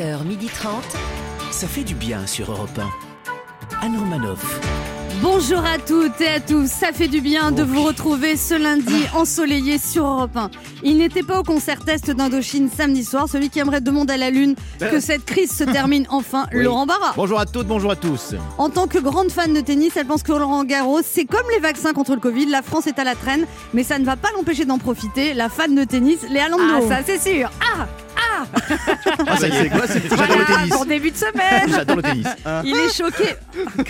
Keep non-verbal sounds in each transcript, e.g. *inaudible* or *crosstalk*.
11h30. Ça fait du bien sur Europe 1. Anne Romanoff. Bonjour à toutes et à tous, ça fait du bien de Oh. vous retrouver ce lundi ensoleillé sur Europe 1. Il n'était pas au concert test d'Indochine samedi soir, celui qui aimerait demander à la Lune que cette crise se termine *laughs* enfin, Oui. Laurent Barra. Bonjour à toutes, bonjour à tous. En tant que grande fan de tennis, elle pense que Laurent Garros, c'est comme les vaccins contre le Covid, la France est à la traîne, mais ça ne va pas l'empêcher d'en profiter. La fan de tennis, Léa Landau. Ah, ça c'est sûr. Ah, Ah, ça y est, c'est- J'adore voilà, le tennis. pour début de semaine. J'adore le tennis. *laughs* Il est choqué.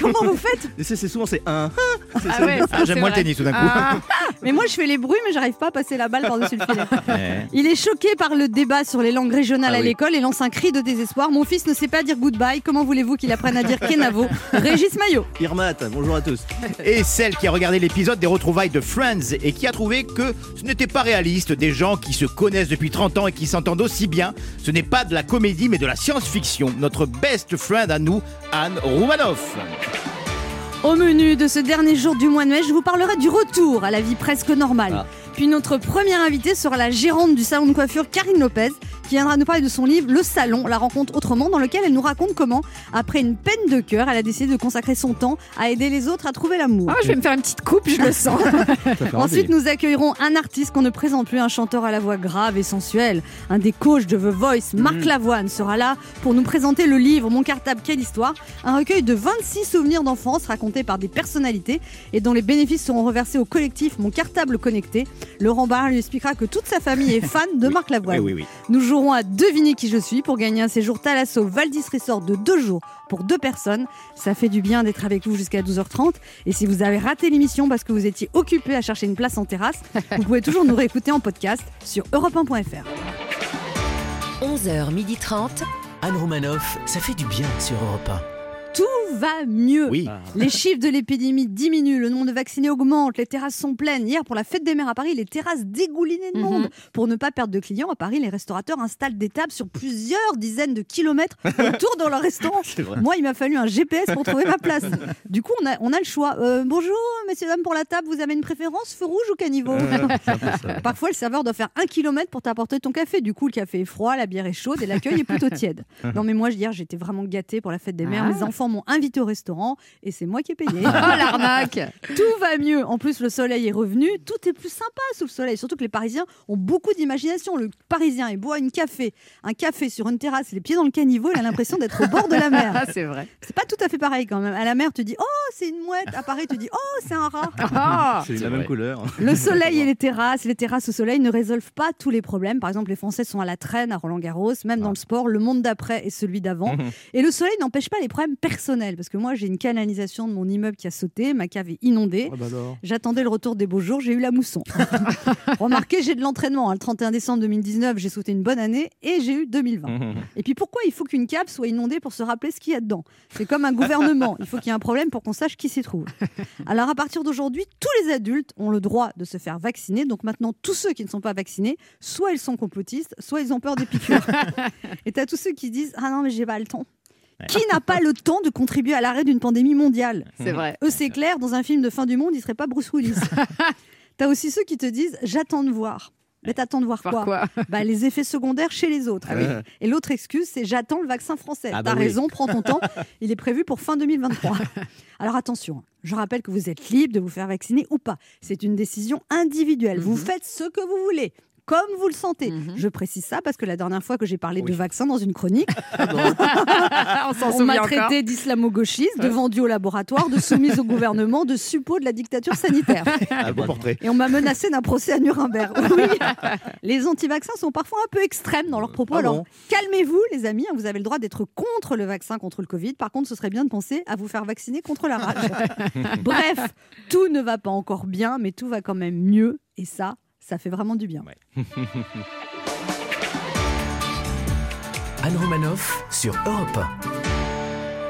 Comment vous faites Et c'est c'est souvent c'est un. Ah ouais, ça, Ah, c'est J'aime moins le vrai. tennis tout d'un coup. Ah, Mais moi, je fais les bruits, mais j'arrive pas à passer la balle par-dessus le filet. *laughs* Ouais. Il est choqué par le débat sur les langues régionales Ah à oui. l'école et lance un cri de désespoir. Mon fils ne sait pas dire goodbye. Comment voulez-vous qu'il apprenne à dire Kenavo? *laughs* Régis Maillot. Irmat, bonjour à tous. Et celle qui a regardé l'épisode des retrouvailles de Friends et qui a trouvé que ce n'était pas réaliste des gens qui se connaissent depuis 30 ans et qui s'entendent aussi bien. Ce n'est pas de la comédie mais de la science-fiction. Notre best friend à nous, Anne Roumanoff. Au menu de ce dernier jour du mois de mai, je vous parlerai du retour à la vie presque normale. Ah. Puis notre première invitée sera la gérante du salon de coiffure, Karine Lopez, qui viendra nous parler de son livre Le Salon, la rencontre autrement, dans lequel elle nous raconte comment, après une peine de cœur, elle a décidé de consacrer son temps à aider les autres à trouver l'amour. ah, je vais me faire une petite coupe, je le sens. *laughs* Ensuite, nous accueillerons un artiste qu'on ne présente plus, un chanteur à la voix grave et sensuelle. Un des coachs de The Voice, Marc Lavoine, sera là pour nous présenter le livre Mon cartable, quelle histoire Un recueil de 26 souvenirs d'enfance racontés par des personnalités et dont les bénéfices seront reversés au collectif Mon cartable connecté. Laurent Barra lui expliquera que toute sa famille est fan de *laughs* Marc Lavoine. Oui, oui, oui. Nous jouerons à deviner qui je suis pour gagner un séjour Thalasso Valdis Resort de deux jours pour deux personnes. Ça fait du bien d'être avec vous jusqu'à 12h30. Et si vous avez raté l'émission parce que vous étiez occupé à chercher une place en terrasse, *laughs* vous pouvez toujours nous réécouter en podcast sur europe1.fr. 11h30. Anne Romanoff, ça fait du bien sur Europe 1. Tout va mieux. Oui. Les chiffres de l'épidémie diminuent, le nombre de vaccinés augmente, les terrasses sont pleines. Hier, pour la fête des mères à Paris, les terrasses dégoulinaient de Mhm. monde. Pour ne pas perdre de clients, à Paris, les restaurateurs installent des tables sur plusieurs dizaines de kilomètres *laughs* autour de leur restaurant. *laughs* Moi, il m'a fallu un GPS pour trouver ma place. Du coup, on a, on a le choix. Euh, bonjour, messieurs, dames, pour la table, vous avez une préférence, feu rouge ou caniveau? *laughs* Parfois, le serveur doit faire un kilomètre pour t'apporter ton café. Du coup, le café est froid, la bière est chaude et l'accueil est plutôt tiède. Non, mais moi, hier, j'étais vraiment gâtée pour la fête des mères. Ah. Mes enfants m'ont invité au restaurant et c'est moi qui ai payé. *laughs* Oh l'arnaque. *laughs* Tout va mieux. En plus, le soleil est revenu. Tout est plus sympa sous le soleil. Surtout que les Parisiens ont beaucoup d'imagination. Le Parisien, il boit une café, un café sur une terrasse, les pieds dans le caniveau. Il a l'impression d'être au bord de la mer. *laughs* Ah, c'est vrai. C'est pas tout à fait pareil quand même. À la mer, tu dis oh c'est une mouette. À Paris, tu dis oh c'est un rat. Ah, C'est la vrai. même couleur. Le soleil et les terrasses, les terrasses au soleil ne résolvent pas tous les problèmes. Par exemple, les Français sont à la traîne à Roland Garros, même dans le sport, le monde d'après est celui d'avant. Et le soleil n'empêche pas les problèmes personnels, parce que moi j'ai une canalisation de mon immeuble qui a sauté, ma cave est inondée. Ah bah. J'attendais le retour des beaux jours, j'ai eu la mousson. *laughs* Remarquez, j'ai de l'entraînement. hein. Le 31 décembre 2019, j'ai sauté une bonne année et j'ai eu 2020. *laughs* Et puis pourquoi il faut qu'une cave soit inondée pour se rappeler ce qu'il y a dedans? C'est comme un gouvernement. Il faut qu'il y ait un problème pour qu'on sache qui s'y trouve. Alors à partir d'aujourd'hui, tous les adultes ont le droit de se faire vacciner. Donc maintenant, tous ceux qui ne sont pas vaccinés, soit ils sont complotistes, soit ils ont peur des piqûres. *laughs* Et t'as tous ceux qui disent Ah non, mais j'ai pas le temps. Qui n'a pas le temps de contribuer à l'arrêt d'une pandémie mondiale c'est vrai. eux, c'est clair, dans un film de fin du monde, il serait pas Bruce Willis. *laughs* T'as aussi ceux qui te disent j'attends de voir. Mais t'attends de voir quoi, bah, Les effets secondaires chez les autres. Ah oui. Et l'autre excuse, c'est j'attends le vaccin français. Ah bah T'as oui. raison, prends ton temps. *laughs* Il est prévu pour fin 2023. Alors attention, je rappelle que vous êtes libre de vous faire vacciner ou pas. C'est une décision individuelle. Vous Mhm. faites ce que vous voulez. Comme vous le sentez. Mhm. Je précise ça parce que la dernière fois que j'ai parlé de vaccin dans une chronique, *laughs* *laughs* On s'en on souvient m'a traité d'islamo-gauchiste, de vendu au laboratoire, de soumise au gouvernement, de suppôt de la dictature sanitaire. *laughs* Un beau portrait. Et on m'a menacé d'un procès à Nuremberg. Oui. Les anti-vaccins sont parfois un peu extrêmes dans leurs propos. Ah Alors bon calmez-vous, les amis. hein, Vous avez le droit d'être contre le vaccin contre le Covid. Par contre, ce serait bien de penser à vous faire vacciner contre la rage. Bref, tout ne va pas encore bien, mais tout va quand même mieux. Et ça, ça fait vraiment du bien. *laughs* Anne Romanoff sur Europe 1.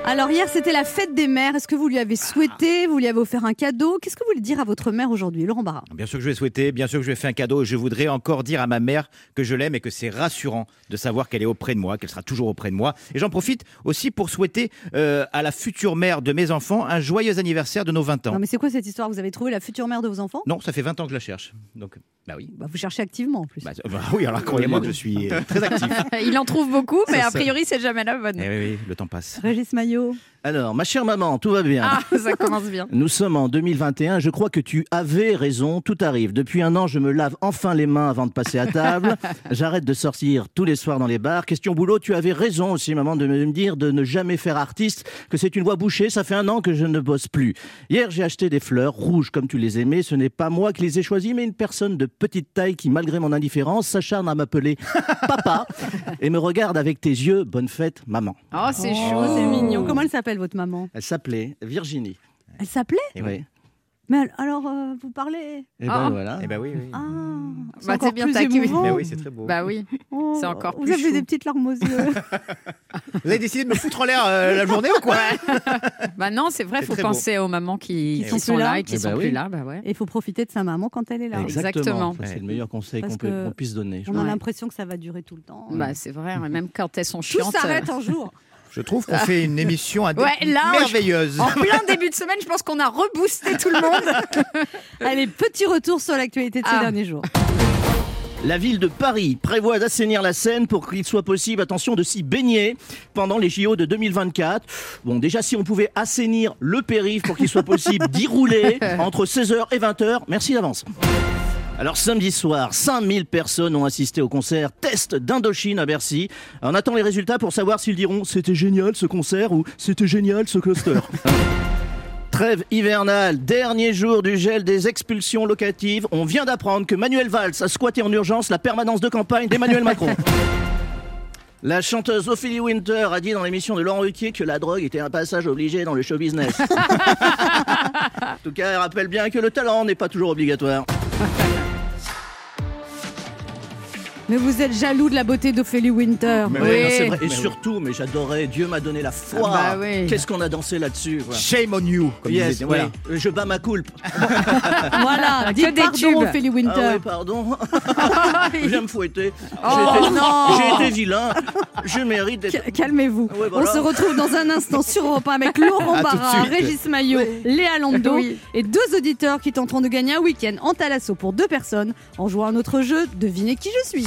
Alors hier, c'était la fête des mères. Est-ce que vous lui avez souhaité? Vous lui avez offert un cadeau? Qu'est-ce que vous voulez dire à votre mère aujourd'hui, Laurent Barra? Bien sûr que je vais souhaiter, bien sûr que je vais faire un cadeau. Je voudrais encore dire à ma mère que je l'aime et que c'est rassurant de savoir qu'elle est auprès de moi, qu'elle sera toujours auprès de moi. Et j'en profite aussi pour souhaiter euh, à la future mère de mes enfants un joyeux anniversaire de nos 20 ans. Non mais c'est quoi cette histoire? Vous avez trouvé la future mère de vos enfants? Non, ça fait 20 ans que je la cherche. Donc, Bah oui. Bah, vous cherchez activement en plus. Bah, bah oui, alors croyez-moi que je suis *laughs* très actif. *laughs* Il en trouve beaucoup, mais a priori, c'est jamais la bonne. Eh oui, oui, le temps passe. Régis Maillot. Alors, ma chère maman, tout va bien. Ah, *laughs* ça commence bien. Nous sommes en 2021. Je crois que tu avais raison. Tout arrive. Depuis un an, je me lave enfin les mains avant de passer à table. *laughs* J'arrête de sortir tous les soirs dans les bars. Question boulot, tu avais raison aussi, maman, de me dire de ne jamais faire artiste, que c'est une voie bouchée. Ça fait un an que je ne bosse plus. Hier, j'ai acheté des fleurs rouges comme tu les aimais. Ce n'est pas moi qui les ai choisies, mais une personne de petite taille qui, malgré mon indifférence, s'acharne à m'appeler *laughs* papa et me regarde avec tes yeux. Bonne fête, maman. Oh, c'est Oh, chaud. c'est mignon. Comment elle s'appelle votre maman? Elle s'appelait Virginie. Elle s'appelait? Oui. Mais al- alors, euh, vous parlez? Et ben Ah. voilà. Eh ben oui, oui. Ah, c'est Bah, encore t'es bien plus taqué, oui. émouvant. Mais oui, c'est très beau. Bah oui. Oh, c'est encore Vous plus avez chou. des petites larmes aux yeux. *laughs* Vous avez décidé de me foutre en l'air euh, la journée ou quoi? *laughs* Bah non, c'est vrai, C'est faut beau. penser aux mamans qui, Qui sont sont plus là et qui Eh sont bah plus oui. là. Bah ouais. Et il faut profiter de sa maman quand elle est là. Exactement. C'est le meilleur conseil qu'on puisse donner. On a l'impression que ça va durer tout le temps. Bah c'est vrai, même quand elles sont Tout chiantes. s'arrête un jour. *laughs* Je trouve qu'on fait une émission à Ouais, là, je- merveilleuse. En plein début de semaine, je pense qu'on a reboosté tout le monde. *laughs* Allez, petit retour sur l'actualité de ces Ah. derniers jours. La ville de Paris prévoit d'assainir la Seine pour qu'il soit possible, attention, de s'y baigner pendant les JO de 2024. Bon, déjà, si on pouvait assainir le périph' pour qu'il soit possible d'y rouler *laughs* entre 16h et 20h, merci d'avance. Alors samedi soir, 5000 personnes ont assisté au concert Test d'Indochine à Bercy. On attend les résultats pour savoir s'ils diront c'était génial ce concert ou c'était génial ce cluster. *laughs* Trêve hivernale, dernier jour du gel des expulsions locatives. On vient d'apprendre que Manuel Valls a squatté en urgence la permanence de campagne d'Emmanuel Macron. *laughs* La chanteuse Ophélie Winter a dit dans l'émission de Laurent Ruquier que la drogue était un passage obligé dans le show business. *laughs* en tout cas, elle rappelle bien que le talent n'est pas toujours obligatoire. Mais vous êtes jaloux de la beauté d'Ophélie Winter. Mais Oui. Ouais, non, c'est vrai. Et Mais oui. surtout, mais j'adorais, Dieu m'a donné la foi. Ah bah oui. Qu'est-ce qu'on a dansé là-dessus. Shame on you, comme Yes, disait- voilà. Je bats ma coulpe. *laughs* Voilà, Que dites des pardon tubes. Ophélie Winter. Ah pardon. Je viens me fouetter. Oh, J'ai été- non. J'ai été vilain. Je mérite d'être. Ca- Calmez-vous. Ouais, voilà. On se retrouve dans un instant sur Europe 1 avec Laurent *laughs* Barra. Régis Maillot, Léa Lando Oui. et deux auditeurs qui tenteront de gagner un week-end en Thalasso pour deux personnes en jouant à notre jeu Devinez qui je suis.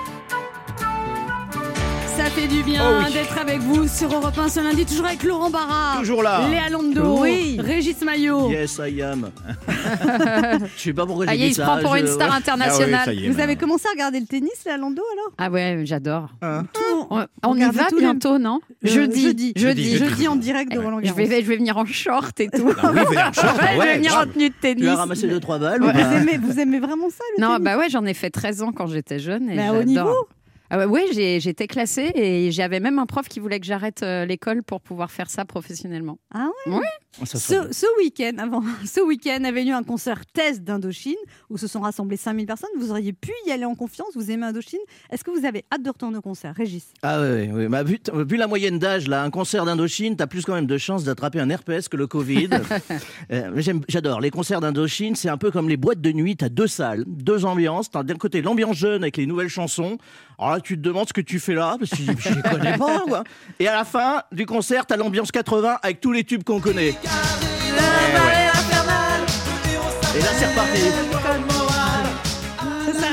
fait du bien Oh oui. d'être avec vous sur Europe 1 ce lundi, toujours avec Laurent Barra, Toujours là. Léa Lando, Oui. Régis Maillot. Yes, I am. *laughs* je sais pas pourquoi Ah, j'ai dit il se prend pour je- une star ouais. internationale. Ah oui, est, Vous maintenant. avez commencé à regarder le tennis, Léa Lando, alors? Ah ouais, j'adore. Tout- On, on y va bientôt, non? Euh, Jeudi. jeudi. Jeudi. Jeudi en direct de Roland Je Garros. vais, je vais venir en short et tout. Ah oui, venez en short, Ouais, je vais venir en tenue de Tu tennis. as ramassé deux trois balles vous, aimez, vous aimez vraiment ça, le Non, tennis? bah ouais, j'en ai fait 13 ans quand j'étais jeune. Et Mais à haut j'adore. niveau Ah ouais, ouais, j'ai- j'étais classée et j'avais même un prof qui voulait que j'arrête euh, l'école pour pouvoir faire ça professionnellement. Ah ouais? Serait bien. Ce, ce week-end, avant, *laughs* ce week-end avait lieu un concert test d'Indochine où se sont rassemblées 5000 personnes. Vous auriez pu y aller en confiance. Vous aimez Indochine. Est-ce que vous avez hâte de retourner au concert, Régis Ah ouais, ouais. Bah, vu, vu la moyenne d'âge, là, un concert d'Indochine, t'as plus quand même de chances d'attraper un herpès que le Covid. *laughs* Euh, J'adore. Les concerts d'Indochine, c'est un peu comme les boîtes de nuit. T'as deux salles, deux ambiances. T'as d'un côté l'ambiance jeune avec les nouvelles chansons. Alors là, tu te demandes ce que tu fais là, parce que je les connais pas, quoi. Et à la fin du concert, t'as l'ambiance 80 avec tous les tubes qu'on connaît. Et là, c'est reparti.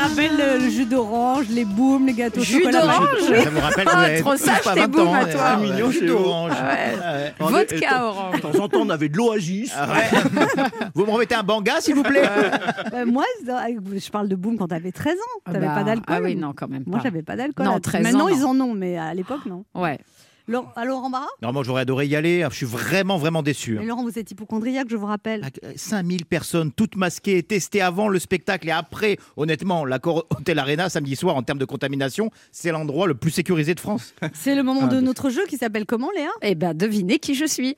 Rappelle le, le jus d'orange, les booms, les gâteaux au Jus chocolat. d'orange. Ça vous rappelle Ah, avez trop sage, pas tes 20 booms à ouais. toi. Ah, Mignon, jus d'orange. Ah ouais. Ah ouais. Oh, Vodka orange. De temps en temps, on avait de l'oasis. Ah ouais. *laughs* Vous me remettez un banga, s'il vous plaît Bah, moi, je parle de boom quand t'avais 13 ans. T'avais Bah, pas d'alcool. Ah oui, non, quand même Moi, pas. j'avais pas d'alcool. Non, 13 Maintenant, ans, ils non. en ont, mais à l'époque, non. Ouais. Laurent, à Laurent Barra Non, moi j'aurais adoré y aller. Je suis vraiment, vraiment déçu. Mais Laurent, vous êtes hypochondriaque, je vous rappelle. Avec, euh, 5000 personnes, toutes masquées, testées avant le spectacle et après, honnêtement, l'accord Hotel Arena samedi soir en termes de contamination, c'est l'endroit le plus sécurisé de France. *laughs* C'est le moment Ah, de notre jeu qui s'appelle comment, Léa? Eh ben, devinez qui je suis.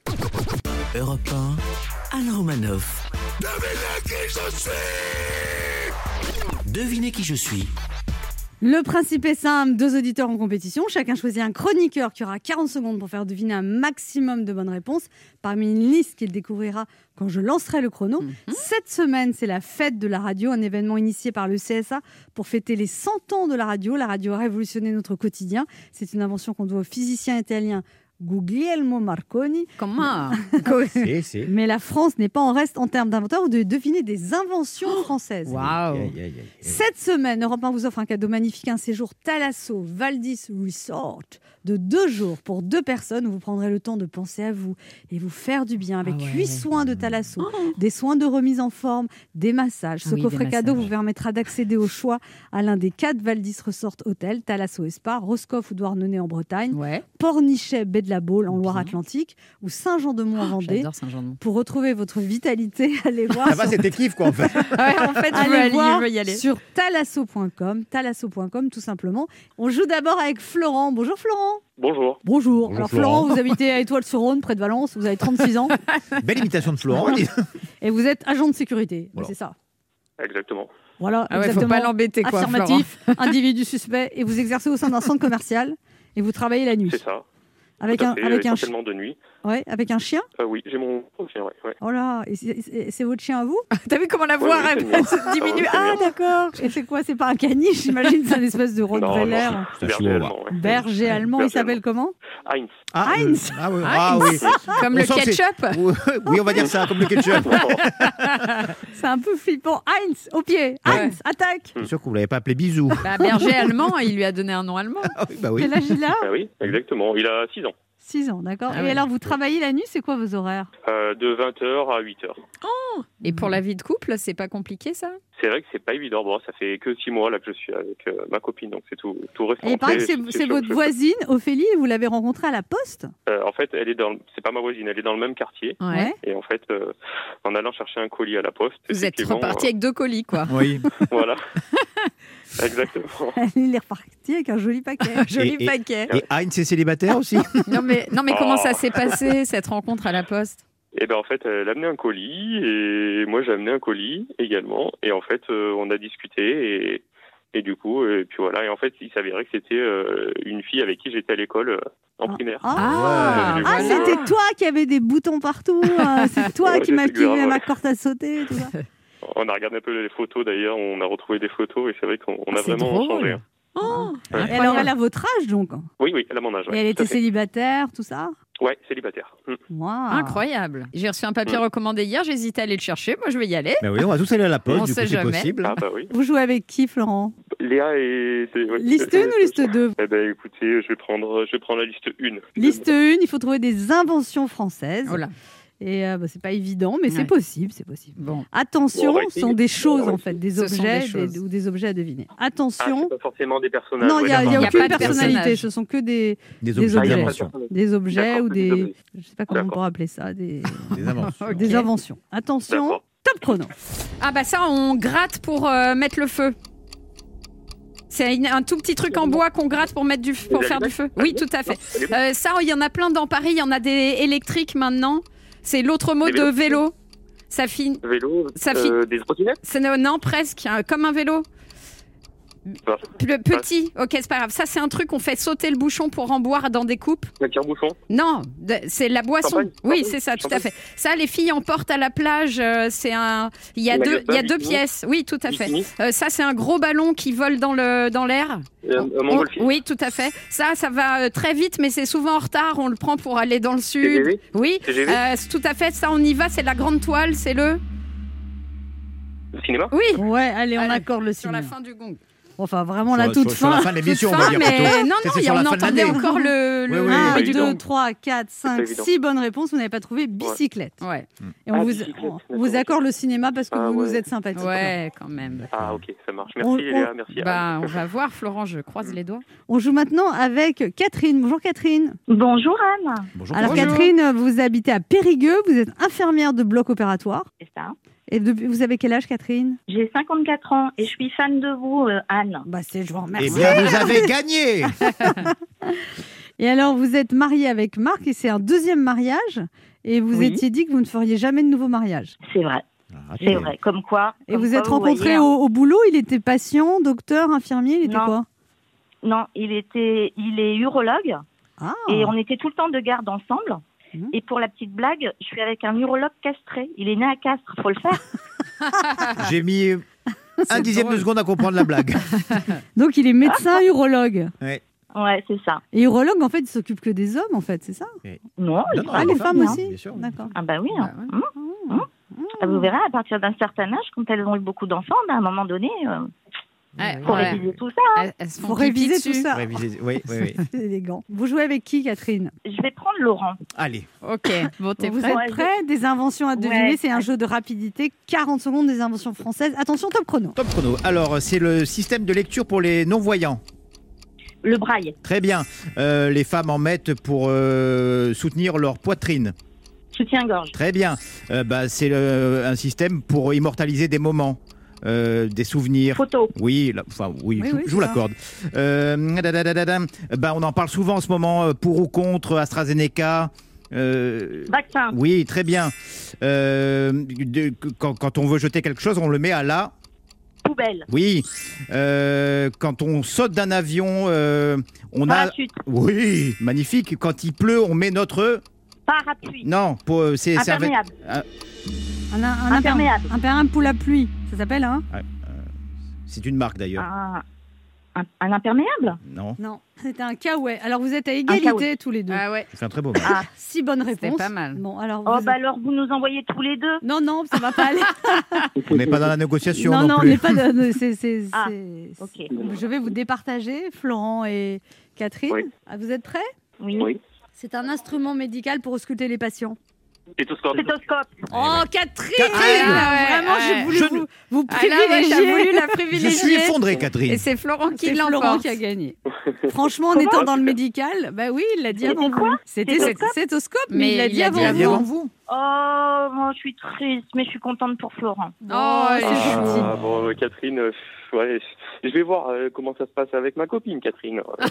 Europe 1, Anne Romanoff. Devinez qui je suis. Le principe est simple, deux auditeurs en compétition, chacun choisit un chroniqueur qui aura 40 secondes pour faire deviner un maximum de bonnes réponses parmi une liste qu'il découvrira quand je lancerai le chrono. Cette semaine, c'est la fête de la radio, un événement initié par le CSA pour fêter les 100 ans de la radio. La radio a révolutionné notre quotidien. C'est une invention qu'on doit au physicien italien Guglielmo Marconi. Comment *laughs* c'est. Mais la France n'est pas en reste en termes d'inventaire. Vous devez deviner des inventions françaises. Aïe, aïe, aïe. Cette semaine, Europe 1 vous offre un cadeau magnifique, un séjour Thalasso Valdis Resort de deux jours pour deux personnes où vous prendrez le temps de penser à vous et vous faire du bien avec Ah ouais. huit soins de Thalasso, des soins de remise en forme, des massages. Ah Ce oui, coffret cadeau vous permettra d'accéder au choix à l'un des quatre Valdis Resort Hôtels, Thalasso et Spa, Roscoff ou Douarnenez en Bretagne, Ouais, Pornichet, Baie de la Baule en. Loire-Atlantique ou Saint-Jean-de-Mont en Vendée. j'adore Saint-Jean-de-Mont. Pour retrouver votre vitalité, *laughs* allez voir Ça va, sur c'était kiff quoi en fait. *laughs* Ouais, en fait, Allez aller, voir y aller. sur talasso.com, talasso.com tout simplement. On joue d'abord avec Florent. Bonjour Florent. Bonjour. Bonjour. Alors Florent, Florent. vous habitez à Étoile-sur-Rhône, près de Valence, vous avez 36 ans *laughs* Belle imitation de Florent. et vous êtes agent de sécurité. Voilà. C'est ça. Exactement. Voilà, Ah ouais, faut exactement. pas l'embêter, quoi. Florent. Affirmatif, individu suspect et vous exercez au sein d'un centre commercial et vous travaillez la nuit C'est ça. Avec un avec un de nuit. Ouais, avec un chien. Euh, oui, j'ai mon chien, ouais, ouais. Oh là, c'est- votre chien à vous *laughs* T'as vu comment la voix Ouais, elle- *laughs* se Ah ouais, diminue Ah mien. d'accord. Et c'est quoi C'est pas un caniche, j'imagine, c'est une espèce de Rottweiler. un berger allemand, ouais. Berger allemand, il s'appelle comment Heinz. Ah, euh, Heinz. ah, oui. ah oui. Comme On le ketchup. Oui, on va dire ça, comme le ketchup. *laughs* C'est un peu flippant. Heinz, au pied. Heinz, attaque. C'est sûr que vous l'avez pas appelé bisou. Bah, berger allemand, il lui a donné un nom allemand. Ah oui, bah oui. Quel âge il a Ah oui, exactement. Il a 6 ans. 6 ans, d'accord. Ah Et ouais. alors, vous travaillez la nuit, c'est quoi vos horaires Euh, de 20h à 8h. Et pour la vie de couple, c'est pas compliqué ça C'est vrai que c'est pas évident. Bon, ça fait que 6 mois là que je suis avec euh, ma copine, donc c'est tout, tout récent. Et il paraît que Mais c'est c'est sûr votre voisine, Ophélie, et vous l'avez rencontrée à la poste Euh, en fait, elle est dans. C'est pas ma voisine, elle est dans le même quartier. Ouais. Et en fait, euh, en allant chercher un colis à la poste, Vous êtes reparti avec deux colis, quoi. Oui. *laughs* voilà. *laughs* *laughs* Exactement. *laughs* Elle est repartie avec un joli paquet. *laughs* Joli Et- et- paquet. Et Heinz est célibataire aussi Non mais, non mais comment Oh. ça s'est passé cette rencontre à la poste? Et ben en fait, elle a amené un colis et moi j'ai amené un colis également. Et en fait, euh, on a discuté et, et du coup, et puis voilà. Et en fait, il s'avérait que c'était euh, une fille avec qui j'étais à l'école euh, en Ah. primaire. Ah, Ah, Ouais. Ah, c'était toi qui avais des boutons partout. hein. C'est toi Ouais, qui m'as grave, ma ouais. corde à sauter. Tout ça. On a regardé un peu les photos d'ailleurs. On a retrouvé des photos et c'est vrai qu'on on a Ah, vraiment drôle. changé. hein. Oh, Et alors, elle a votre âge, donc Oui, oui, elle a mon âge. Et ouais, elle était célibataire, tout ça? Ouais, célibataire. Mm. Incroyable. J'ai reçu un papier Mm. recommandé hier, j'hésitais à aller le chercher. Moi, je vais y aller. Mais oui, on va tous aller à la *laughs* poste, On du sait coup, c'est jamais. possible. Ah bah oui. Vous jouez avec qui, Florent? Léa et. ouais, Liste c'est- 1 ou liste *laughs* 2 Eh ben écoutez, je vais prendre, je vais prendre la liste 1. Liste 1, il faut trouver des inventions françaises. Oh là. Et euh, bah, c'est pas évident, mais c'est possible, c'est possible. Bon. Attention, Bon, va ce sont des choses en fait, des Ce objets des choses. des- ou des objets à deviner. Ah, Attention. c'est pas forcément des personnages. non, il n'y a, y a Il y a aucune personnalité, ce sont que des, Des Des objets des objets ou des. Je sais pas comment on pourrait appeler ça, des, *laughs* Des inventions. Ok. *laughs* des inventions. Attention, top chrono. Ah bah ça, on gratte pour euh, mettre le feu. C'est un tout petit truc en bois qu'on gratte pour mettre du pour faire du feu. Oui, tout à fait. Euh, ça, il y en a plein dans Paris. Il y en a des électriques maintenant. C'est l'autre mot de vélo. Ça finit. Vélo, Ça euh, des trottinettes? C'est non presque euh, comme un vélo. Bah, Le petit. Ok, c'est pas grave. Ça, c'est un truc. On fait sauter le bouchon pour en boire dans des coupes. Un tire-bouchon Non, c'est la boisson. Champagne, oui, c'est ça, tout à fait. Ça, les filles en portent à la plage. euh, c'est un. Il y a deux. Il y a deux pièces. Oui, tout à fait. Euh, ça, c'est un gros ballon qui vole dans le dans l'air. euh, oui, tout à fait. Ça, ça va euh, très vite, mais c'est souvent en retard. On le prend pour aller dans le sud. Oui, euh, tout à fait. Ça, on y va. C'est la grande toile. C'est le. Le cinéma? Oui. Ouais, allez, on Allez, accorde le Sur la cinéma. fin du gong. Enfin, vraiment Sur- la toute sur- sur fin. la fin de l'émission, on va Fin, dire mais non, non, de entendait encore le. le- Oui, oui, 1, pas évident. 2, 3, 4, 5, évident. 6 bonnes réponses. Vous n'avez pas trouvé bicyclette. Ouais, Et on Ah, vous, on accorde le cinéma parce que Ah, vous nous êtes sympathique. ouais, quand même. Ah ok, ça marche. On- Merci on- Léa, merci. Bah, Anne. on va voir, Florent. Je croise les doigts. On joue maintenant avec Catherine. Bonjour Catherine. Bonjour Anne. Bonjour. Alors Bonjour. Catherine, vous habitez à Périgueux, vous êtes infirmière de bloc opératoire. C'est ça. Et depuis, vous avez quel âge Catherine? J'ai 54 ans et je suis fan de vous, euh, Anne. Bah c'est je vous Eh remercie. bien, vous avez *laughs* gagné Et alors vous êtes mariée avec Marc et c'est un deuxième mariage et vous Oui. étiez dit que vous ne feriez jamais de nouveau mariage. C'est vrai, Ah, c'est vrai. Comme quoi. Et comme vous quoi, êtes rencontrés voyez, hein. au, au boulot, il était patient, docteur, infirmier, il était Non. quoi? Non, il était, il est urologue Ah. et on était tout le temps de garde ensemble. Mhm. Et pour la petite blague, je suis avec un urologue castré. Il est né à Castres, faut le faire. *laughs* J'ai mis un dixième drôle. de seconde à comprendre la blague. *laughs* Donc il est médecin urologue. Ouais. Ouais, c'est ça. Et urologue, en fait, il s'occupe que des hommes, en fait, c'est ça Non, Non, les non, Ah, femmes les aussi, femmes hein. aussi bien sûr. D'accord. Ah bah oui. hein. Bah ouais. Hum, hum. Ah, Vous verrez, à partir d'un certain âge, quand elles ont eu beaucoup d'enfants, bah, à un moment donné, euh, Ouais, faut ouais. réviser tout ça. Elles Faut pipi réviser dessus. tout ça. Réviser- Oui, oui, *laughs* oui. C'est élégant. Vous jouez avec qui, Catherine? Je vais prendre Laurent. Allez. Ok, bon, t'es Vous prêt? Êtes prêts Des inventions à deviner, Ouais. c'est un jeu de rapidité. 40 secondes des inventions françaises. Attention, top chrono. Top chrono. Alors, c'est le système de lecture pour les non-voyants. Le braille. Très bien. Euh, les femmes en mettent pour euh, soutenir leur poitrine. Soutien-gorge. Très bien. Euh, bah, c'est un système pour immortaliser des moments, euh, des souvenirs. Photo. Oui, là- enfin oui, Oui, je, oui, je vous l'accorde. Euh, bah, on en parle souvent en ce moment, euh, pour ou contre AstraZeneca. Euh, Vaccin. oui, très bien. Euh, de- quand, quand on veut jeter quelque chose, on le met à la. Poubelle. Oui. Euh, quand on saute d'un avion, euh, on a. Parachute. Oui, magnifique. Quand il pleut, on met notre. Parapluie. Non, c'est Imperméable. Un, un, un Imperméable. imper- imperméable pour la pluie. Ça s'appelle, hein C'est une marque d'ailleurs. Un, un- un imperméable Non, Non, c'était un caouet. Alors vous êtes à égalité tous les deux. Ah ouais. c'est un très beau. marque. Ah. *laughs* Six bonnes C'était réponses. pas mal. Bon, alors. Oh vous bah alors vous nous envoyez tous les deux. Non, non, ça va pas aller. *laughs* On n'est pas dans la négociation non, non, non, on n'est pas de. *laughs* c'est- c'est- Ah, c'est- ok. Je vais vous départager, Florent et Catherine. Oui. Ah, vous êtes prêts Oui. Oui. C'est un instrument médical pour ausculter les patients. Stéthoscope. Stéthoscope. Oh, Catherine, Catherine Ah, Ouais, Vraiment, ouais. j'ai voulu Je vous, vous Ah là, ouais, privilégier. t'as voulu la *laughs* Je suis effondré, Catherine. Et c'est Florent qui l'emporte. qui a gagné. *laughs* Franchement, en étant dans le médical, bah oui, il l'a dit avant vous. C'était Stéthoscope mais, il l'a dit avant vous. avant vous. Oh, moi je suis triste, mais je suis contente pour Florent. Oh, c'est est gentil. Ah, bon, euh, Catherine, euh, ouais, je vais voir euh, comment ça se passe avec ma copine, Catherine. Euh,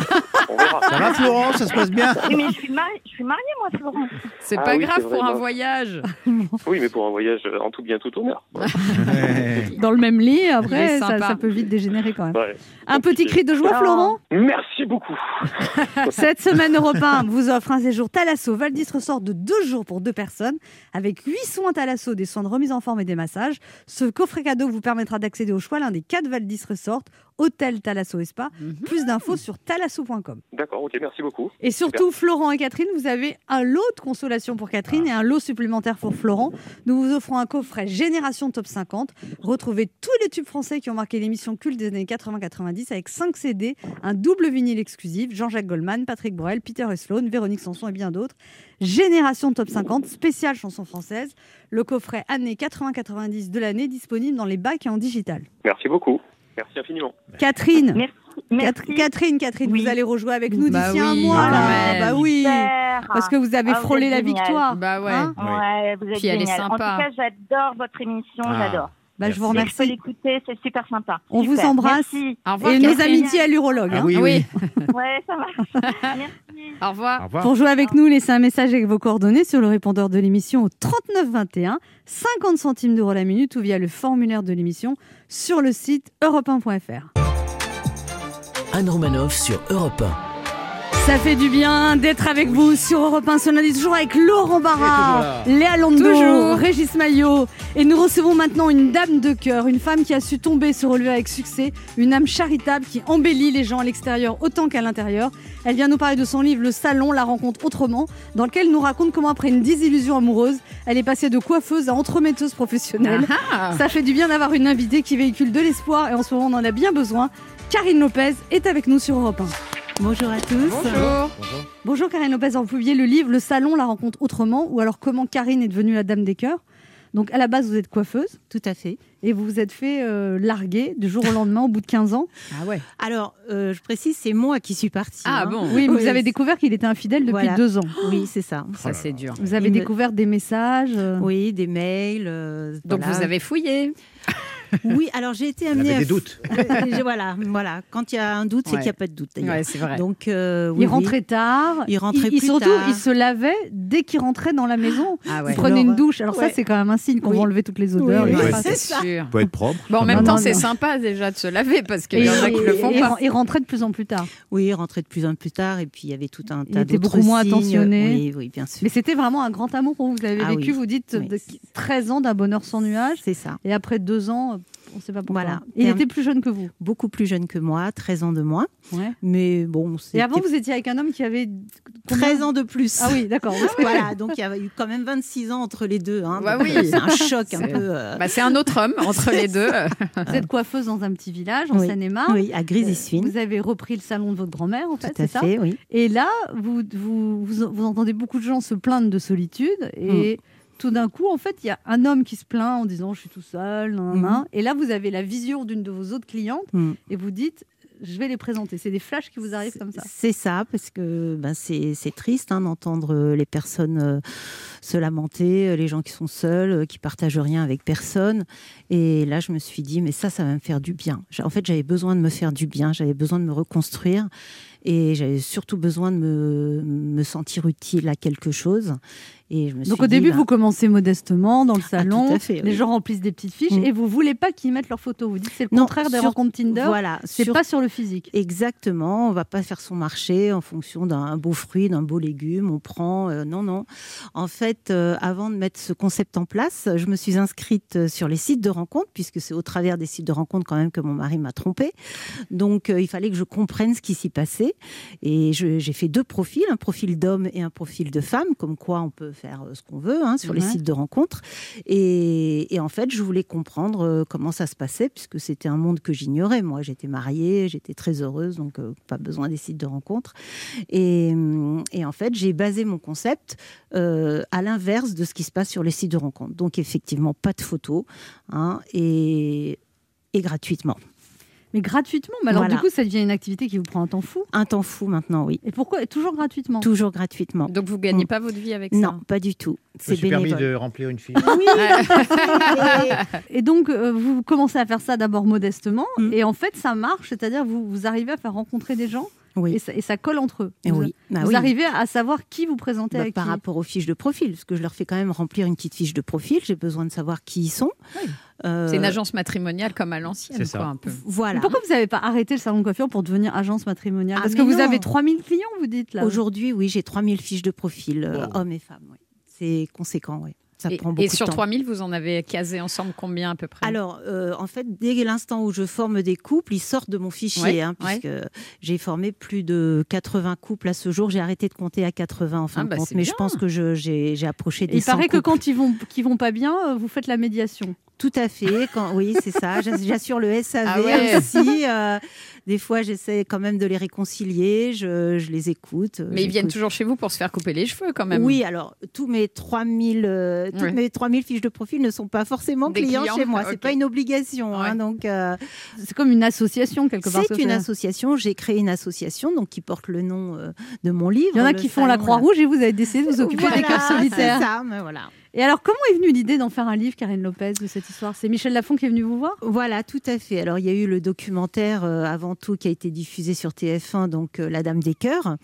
on verra. Ça va, Florent Ça se passe bien Oui, mais je suis, mariée, je suis mariée, moi, Florent. C'est Ah pas oui, grave c'est vrai, pour un non. voyage. Oui, mais pour un voyage euh, en tout bien, tout honneur. Ouais. Dans le même lit, Il est après, ça, sympa. ça peut vite dégénérer quand même. Ouais. Un petit cri de joie, Oh. Florent Merci beaucoup. *laughs* Cette semaine Europe 1 vous offre un séjour Thalasso Valdis ressort de deux jours pour deux personnes avec huit soins Thalasso, des soins de remise en forme et des massages. Ce coffret cadeau vous permettra d'accéder au choix l'un des quatre Valdis Resort, hôtel Thalasso et Spa. Plus d'infos sur thalasso.com. D'accord, ok, merci beaucoup. Et surtout, Florent et Catherine, vous avez un lot de consolation pour Catherine et un lot supplémentaire pour Florent. Nous vous offrons un coffret Génération Top 50. Retrouvez tous les tubes français qui ont marqué l'émission culte des années 80-90 avec 5 CD, un double vinyle exclusif, Jean-Jacques Goldman, Patrick Borel, Peter Sloan, Véronique Sanson et bien d'autres. Génération Top 50, spéciale chanson française. Le coffret années 80-90 de l'année disponible dans les bacs et en digital. Merci beaucoup. Merci infiniment. Catherine, Merci. Cat- Merci. Catherine, Catherine, Oui. vous allez rejouer avec nous Bah d'ici un mois. là. même. Bah oui. Super. Parce que vous avez Ah, frôlé la génial. victoire. Bah ouais. Hein Ouais, vous êtes Puis elle est génial. En tout cas, j'adore votre émission, Ah. j'adore. Bah, je vous Merci. Je remercie. l'écouter, c'est super sympa. On vous embrasse. Merci. Au revoir. Et nos amitiés à l'urologue. Ah hein. oui. *laughs* Ouais, ça marche. *laughs* Merci. Au revoir. Au revoir. Pour jouer avec nous, laissez un message avec vos coordonnées sur le répondeur de l'émission au 3921, 50 centimes d'euros la minute ou via le formulaire de l'émission sur le site europe1.fr. Anne Romanoff sur Europe Ça fait du bien d'être avec vous sur Europe 1 ce lundi, toujours avec Laurent Barra, Léa Toujours. Régis Maillot. Et nous recevons maintenant une dame de cœur, une femme qui a su tomber se relever avec succès, une âme charitable qui embellit les gens à l'extérieur autant qu'à l'intérieur. Elle vient nous parler de son livre Le Salon, la rencontre autrement, dans lequel elle nous raconte comment après une désillusion amoureuse, elle est passée de coiffeuse à entremetteuse professionnelle. Ah. Ça fait du bien d'avoir une invitée qui véhicule de l'espoir et en ce moment on en a bien besoin. Karine Lopez est avec nous sur Europe 1. Bonjour à tous. Bonjour. Bonjour Karine Lopez, alors, vous publiez le livre Le Salon, la rencontre autrement, ou alors comment Karine est devenue la dame des cœurs. Donc à la base vous êtes coiffeuse Tout à fait. et vous vous êtes fait euh, larguer du jour au lendemain au bout de 15 ans. Ah ouais. Alors, euh, je précise, c'est moi qui suis partie. Ah hein. bon. Oui, vous avez découvert qu'il était infidèle depuis Voilà. deux ans. Oui, c'est ça. Ça c'est dur. Vous avez Il me- découvert des messages. euh, Oui, des mails. euh, Donc voilà. vous avez fouillé. *laughs* Oui, alors j'ai été amenée avait à. des doutes. *laughs* Voilà, voilà. Quand il y a un doute, c'est Ouais. qu'il n'y a pas de doute. Ouais, c'est vrai. Donc, euh, oui, il rentrait tard. Il rentrait il, plus surtout, tard. il se lavait dès qu'il rentrait dans la maison. Ah Il prenait une douche. Alors ça, c'est quand même un signe qu'on Oui. va enlever toutes les odeurs. Oui, c'est sûr. Faut être propre. Bon, en même Non, temps, c'est sympa déjà de se laver parce qu'il y en a qui le font pas. et rentrait de plus en plus tard. Oui, il rentrait de plus en plus tard. Et puis, il y avait tout un Il tas était d'autres beaucoup moins attentionné. Oui, bien sûr. Mais c'était vraiment un grand amour vous. L'avez Ah vécu, vous dites, Oui. de 13 ans d'un bonheur sans nuage. C'est ça. Et après deux ans, on sait pas pourquoi. Voilà. Il était plus jeune que vous. Beaucoup plus jeune que moi, 13 ans de moins. Ouais. Mais bon, Et avant, vous étiez avec un homme qui avait combien 13 ans de plus. Ah oui, d'accord. *laughs* voilà, donc il y a eu quand même 26 ans entre les deux. Hein, Bah oui. euh, C'est un choc un peu. euh, Bah, c'est un autre homme entre les deux. *laughs* Vous êtes coiffeuse dans un petit village en Oui. Seine-et-Marne. Oui, à Grésy-Suine. Vous avez repris le salon de votre grand-mère, en fait, Tout à c'est ça fait, oui. Et là, vous, vous, vous, vous entendez beaucoup de gens se plaindre de solitude et Mm. Tout d'un coup, en fait, il y a un homme qui se plaint en disant je suis tout seul, nan, nan, nan. et là, vous avez la vision d'une de vos autres clientes Mm. et vous dites je vais les présenter. C'est des flashs qui vous arrivent comme ça. C'est ça, parce que ben, c'est triste hein, d'entendre euh, les personnes euh, se lamenter, euh, les gens qui sont seuls, qui partagent rien avec personne. Et là, je me suis dit, mais ça, ça va me faire du bien. En fait, j'avais besoin de me faire du bien, j'avais besoin de me reconstruire. Et j'avais surtout besoin de me, me sentir utile à quelque chose. Et je me Donc suis au dit, début, ben, vous commencez modestement dans le Ah, salon, tout à fait, les oui. gens remplissent des petites fiches Mm. et vous voulez pas qu'ils mettent leurs photos. Vous dites c'est le Non, contraire des sur- rencontres Tinder. Voilà, c'est sur- pas sur le physique. Exactement, on va pas faire son marché en fonction d'un beau fruit, d'un beau légume. On prend, euh, non, non. En fait, euh, avant de mettre ce concept en place, je me suis inscrite euh, sur les sites de rencontres, puisque c'est au travers des sites de rencontres quand même que mon mari m'a trompée. Donc, euh, il fallait que je comprenne ce qui s'y passait. Et j'ai fait deux profils, un profil d'homme et un profil de femme, comme quoi on peut faire euh, ce qu'on veut hein, sur les sites de rencontres. Et, et en fait, je voulais comprendre euh, comment ça se passait, puisque c'était un monde que j'ignorais. Moi, j'étais mariée, j'étais très heureuse, donc euh, pas besoin des sites de rencontres. Et, hum, et en fait, j'ai basé mon concept euh, à l'inverse de ce qui se passe sur les sites de rencontres. Donc, effectivement, pas de photos hein, et, et gratuitement. Mais gratuitement, mais alors Voilà. du coup, ça devient une activité qui vous prend un temps fou. Un temps fou maintenant, oui. Et pourquoi Toujours gratuitement? Toujours gratuitement. Donc vous gagnez Mm. pas votre vie avec ça? Non, pas du tout. C'est suis permis bénévole. de remplir une fiche. Oui, *laughs* Et donc, euh, vous commencez à faire ça d'abord modestement, Mm. et en fait, ça marche, c'est-à-dire vous, vous arrivez à faire rencontrer des gens, oui. et, ça, et ça colle entre eux. Et vous, oui. Bah vous oui. arrivez à savoir qui vous présentez Bah, avec par qui. rapport aux fiches de profil, parce que je leur fais quand même remplir une petite fiche de profil. J'ai besoin de savoir qui ils sont. Oui. Euh, C'est une agence matrimoniale comme à l'ancienne, C'est ça. quoi, un peu. Voilà. Mais Pourquoi vous n'avez pas arrêté le salon de coiffure pour devenir agence matrimoniale? Ah, Parce que vous avez 3000 clients, vous dites là. Aujourd'hui, oui, j'ai 3000 fiches de profil, euh, Wow. hommes et femmes. oui. C'est conséquent, oui. Ça Et, prend beaucoup et de sur temps. 3000, vous en avez casé ensemble combien à peu près? Alors, euh, en fait, dès l'instant où je forme des couples, ils sortent de mon fichier, Ouais, hein, ouais. puisque j'ai formé plus de 80 couples à ce jour. J'ai arrêté de compter à 80 en fin Ah, de bah, compte, mais bien. je pense que je- j'ai approché des il 100 paraît que quand ils vont, qu'ils vont pas bien, euh, vous faites la médiation. Tout à fait. Quand, oui, c'est ça. J'ass- J'assure le SAV Ah ouais. aussi. euh, des fois, j'essaie quand même de les réconcilier. Je, je les écoute. Mais ils viennent toujours chez vous pour se faire couper les cheveux quand même. Oui, alors tous mes 3000 euh, toutes Ouais. mes 3000 fiches de profil ne sont pas forcément Des clients, clients, chez moi. C'est ok. pas une obligation. hein, donc euh, C'est comme une association quelque part. ce c'est une fait. association. J'ai créé une association donc qui porte le nom euh, de mon livre. Il y en a qui font la Croix-Rouge et vous avez décidé de vous occuper des cœurs solitaires. C'est ça, mais voilà. Et alors, comment est venue l'idée d'en faire un livre, Karine Lopez, de cette histoire? C'est Michel Lafon qui est venu vous voir? Voilà, tout à fait. Alors, il y a eu le documentaire euh, avant tout qui a été diffusé sur TF1, donc euh, La Dame des Cœurs.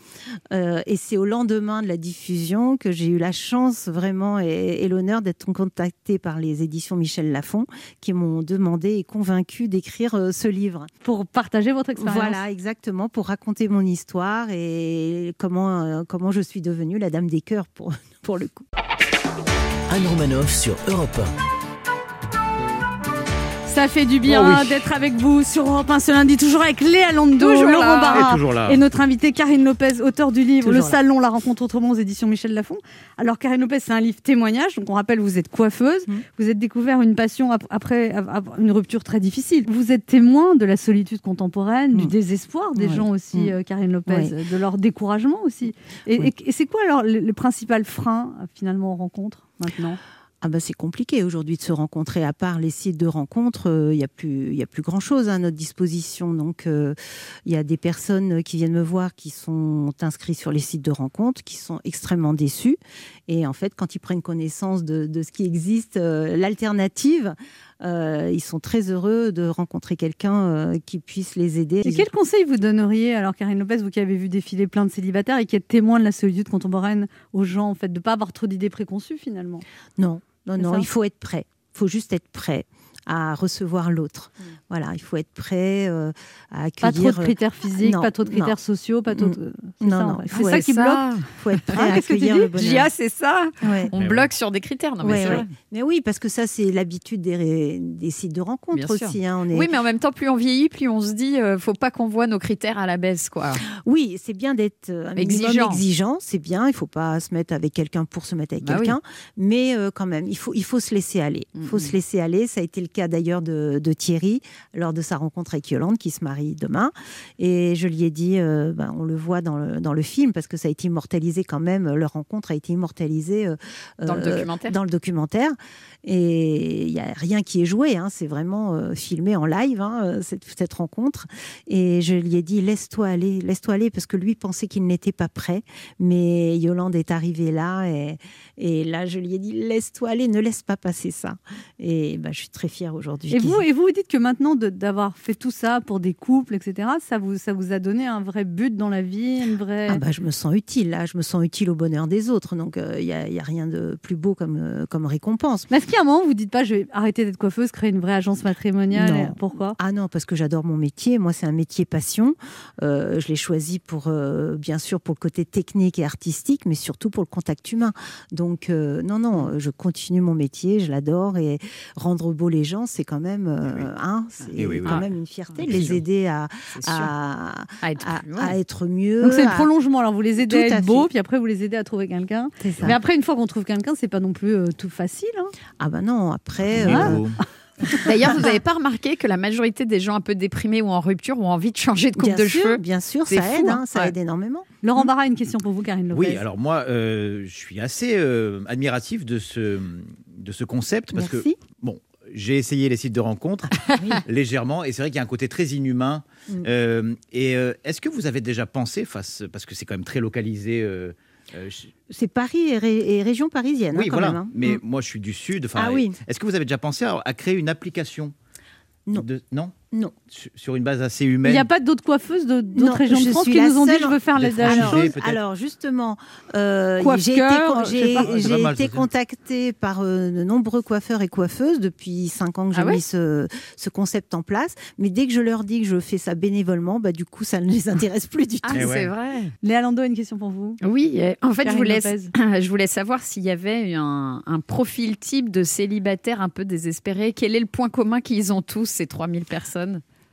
Euh, et c'est au lendemain de la diffusion que j'ai eu la chance vraiment et, et l'honneur d'être contactée par les éditions Michel Lafon qui m'ont demandé et convaincu d'écrire ce livre. pour partager votre expérience. Voilà, exactement, pour raconter mon histoire et comment, comment je suis devenue la Dame des Cœurs pour, *laughs* pour le coup. Anne Romanoff sur Europe Ça fait du bien Oh oui. d'être avec vous sur Europe 1 ce lundi, toujours avec Léa Lando, Toujours Laurent. Barra Et toujours là. et notre invitée Karine Lopez, auteur du livre Le là. Salon, la rencontre autrement aux éditions Michel Lafon. Alors Karine Lopez, c'est un livre témoignage, donc on rappelle, vous êtes coiffeuse, Mhm. vous êtes découvert une passion ap- après ap- ap- une rupture très difficile. Vous êtes témoin de la solitude contemporaine, du Mhm. désespoir des Oui. gens aussi, Mhm. euh, Karine Lopez, de leur découragement aussi. Et, Oui. et- et c'est quoi alors le, le principal frein euh, finalement aux rencontres? Ah bah c'est compliqué aujourd'hui de se rencontrer. À part les sites de rencontres, euh, il n'y a plus, y a plus grand chose à notre disposition. Donc euh, il y a des personnes qui viennent me voir qui sont inscrits sur les sites de rencontres, qui sont extrêmement déçus. Et en fait, quand ils prennent connaissance de, ce qui existe, euh, l'alternative, euh, ils sont très heureux de rencontrer quelqu'un euh, qui puisse les aider. Et quel conseil vous donneriez, alors Karine Lopez, vous qui avez vu défiler plein de célibataires et qui êtes témoin de la solitude contemporaine aux gens, en fait, de ne pas avoir trop d'idées préconçues finalement? Non, non, non, il faut être prêt. Il faut juste être prêt à recevoir l'autre. Voilà, il faut être prêt euh, à Pas accueillir. trop de critères physiques, non, pas trop de non. critères sociaux, pas trop de... Non, ça, non, en fait. il C'est faut ça être qui ça. bloque Il faut être prêt Ah, à qu'est-ce que tu accueillir dis? Le bonheur. Gia, c'est ça? Ouais. On Mais bloque sur des critères. Non, mais Ouais, vrai. Mais oui, parce que ça, c'est l'habitude des, ré- des sites de rencontres aussi. hein, on est... Oui, mais en même temps, plus on vieillit, plus on se dit, euh, faut pas qu'on voit nos critères à la baisse, quoi. Oui, c'est bien d'être euh, Exigeant. exigeant, c'est bien. Il faut pas se mettre avec quelqu'un pour se mettre avec Bah quelqu'un, mais euh, quand même, il faut, il faut se laisser aller. Il faut Mhm. se laisser aller. Ça a été le cas d'ailleurs de, de Thierry lors de sa rencontre avec Yolande, qui se marie demain. Et je lui ai dit, euh, ben, on le voit dans le, dans le film, parce que ça a été immortalisé quand même. Leur rencontre a été immortalisée euh, Dans le euh, documentaire. Dans le documentaire. Et il y a rien qui est joué. hein, c'est vraiment euh, filmé en live hein, cette, cette rencontre. Et je lui ai dit laisse-toi aller, laisse-toi aller, parce que lui pensait qu'il n'était pas prêt. Mais Yolande est arrivée là, et, et là je lui ai dit laisse-toi aller, ne laisse pas passer ça. Et ben, je suis très fière aujourd'hui. Et vous, et vous vous dites que maintenant d'avoir fait tout ça pour des couples, etc., ça vous, ça vous a donné un vrai but dans la vie, une vraie... Ah bah, je me sens utile, là, je me sens utile au bonheur des autres. Donc il n'y a, y a rien de plus beau comme, euh, comme récompense. Mais est-ce qu'il y a un moment vous dites pas, je vais arrêter d'être coiffeuse, créer une vraie agence matrimoniale Non. Pourquoi? Ah non, parce que j'adore mon métier. Moi, c'est un métier passion. Euh, je l'ai choisi pour, euh, bien sûr, pour le côté technique et artistique, mais surtout pour le contact humain. Donc, euh, non, non, je continue mon métier, je l'adore. Et rendre beau les gens, c'est quand même, euh, hein, c'est oui, oui. quand Ah. même une fierté de les sûr. aider à, à, À être à- ouais. être mieux. Donc c'est le prolongement. Alors vous les aidez Tout à à être beaux, fait. puis après vous les aidez à trouver quelqu'un. Mais après, une fois qu'on trouve quelqu'un, c'est pas non plus euh, tout facile. hein. Ah bah non, après. Euh, *laughs* D'ailleurs, vous n'avez pas remarqué que la majorité des gens un peu déprimés ou en rupture ont envie de changer de coupe bien de sûr, cheveux bien sûr, ça fou, aide, hein. ça Ouais. aide énormément. Laurent Barra, une question pour vous, Karine Lopez. Oui, alors moi, euh, je suis assez euh, admiratif de ce, de ce concept parce que, Merci. bon, j'ai essayé les sites de rencontres *laughs* légèrement et c'est vrai qu'il y a un côté très inhumain. Mm. Euh, et euh, est-ce que vous avez déjà pensé, face, parce que c'est quand même très localisé, euh, C'est Paris et, ré- et région parisienne, hein, oui, quand voilà, même. hein. mais Mm. moi je suis du Sud. Ah oui. Est-ce que vous avez déjà pensé à, à créer une application Non. de- non? Non. Sur, une base assez Il humaine n'y a pas d'autres coiffeuses d'autres régions de France qui nous ont dit je veux faire chose. peut-être. Alors justement, euh, j'ai été, j'ai j'ai contactée par euh, de nombreux coiffeurs et coiffeuses depuis cinq ans que j'ai Ah ouais mis ce, ce concept en place. Mais dès que je leur dis que je fais ça bénévolement, bah, du coup, ça ne les intéresse plus du tout. Ah, c'est ouais. vrai. Léa Lando a une question pour vous. Oui, euh, en fait, je voulais, Lopez. *coughs* je voulais savoir s'il y avait un, un profil type de célibataire un peu désespéré. Quel est le point commun qu'ils ont tous, ces 3000 personnes?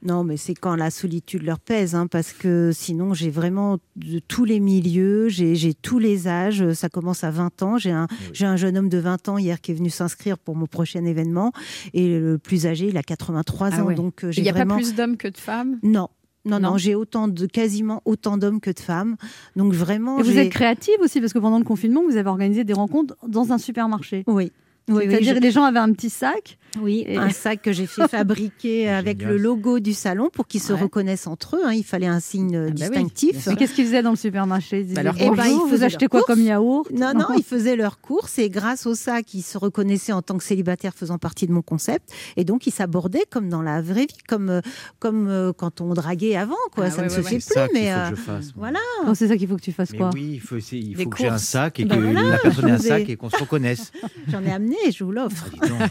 Non, mais c'est quand la solitude leur pèse, hein, parce que sinon, j'ai vraiment de tous les milieux, j'ai tous les âges. Ça commence à 20 ans. J'ai un, j'ai un jeune homme de 20 ans hier qui est venu s'inscrire pour mon prochain événement. Et le plus âgé, il a 83 Ah ans. ouais. Donc, euh, j'ai Il n'y a vraiment... pas plus d'hommes que de femmes? Non. Non, non, Non. j'ai autant de, quasiment autant d'hommes que de femmes. Donc vraiment, Et vous êtes créative aussi parce que pendant le confinement, vous avez organisé des rencontres dans un supermarché. Oui. Oui, oui, C'est-à-dire je- les gens avaient un petit sac. Oui, Et- un sac que j'ai fait *laughs* fabriquer avec Génial. le logo du salon pour qu'ils se Ouais. reconnaissent entre eux. hein. Il fallait un signe euh, Ah bah oui, distinctif. Mais qu'est-ce qu'ils faisaient dans le supermarché Ils disaient, alors, bonjour, ils vous achetez quoi comme yaourt Non, non, *laughs* ils faisaient leurs courses et grâce au sac, ils se reconnaissaient en tant que célibataires faisant partie de mon concept. Et donc, ils s'abordaient comme dans la vraie vie, comme, euh, comme euh, quand on draguait avant. Quoi. Ah ça ouais, ne ouais, se ouais. fait C'est ça plus. qu'il Mais faut euh, que je fasse. voilà. C'est ça qu'il faut que tu fasses Mais quoi oui, il faut, il faut que j'ai un sac et que Ben voilà, la personne ait un sac et qu'on se reconnaisse. *laughs* J'en ai amené, je vous l'offre.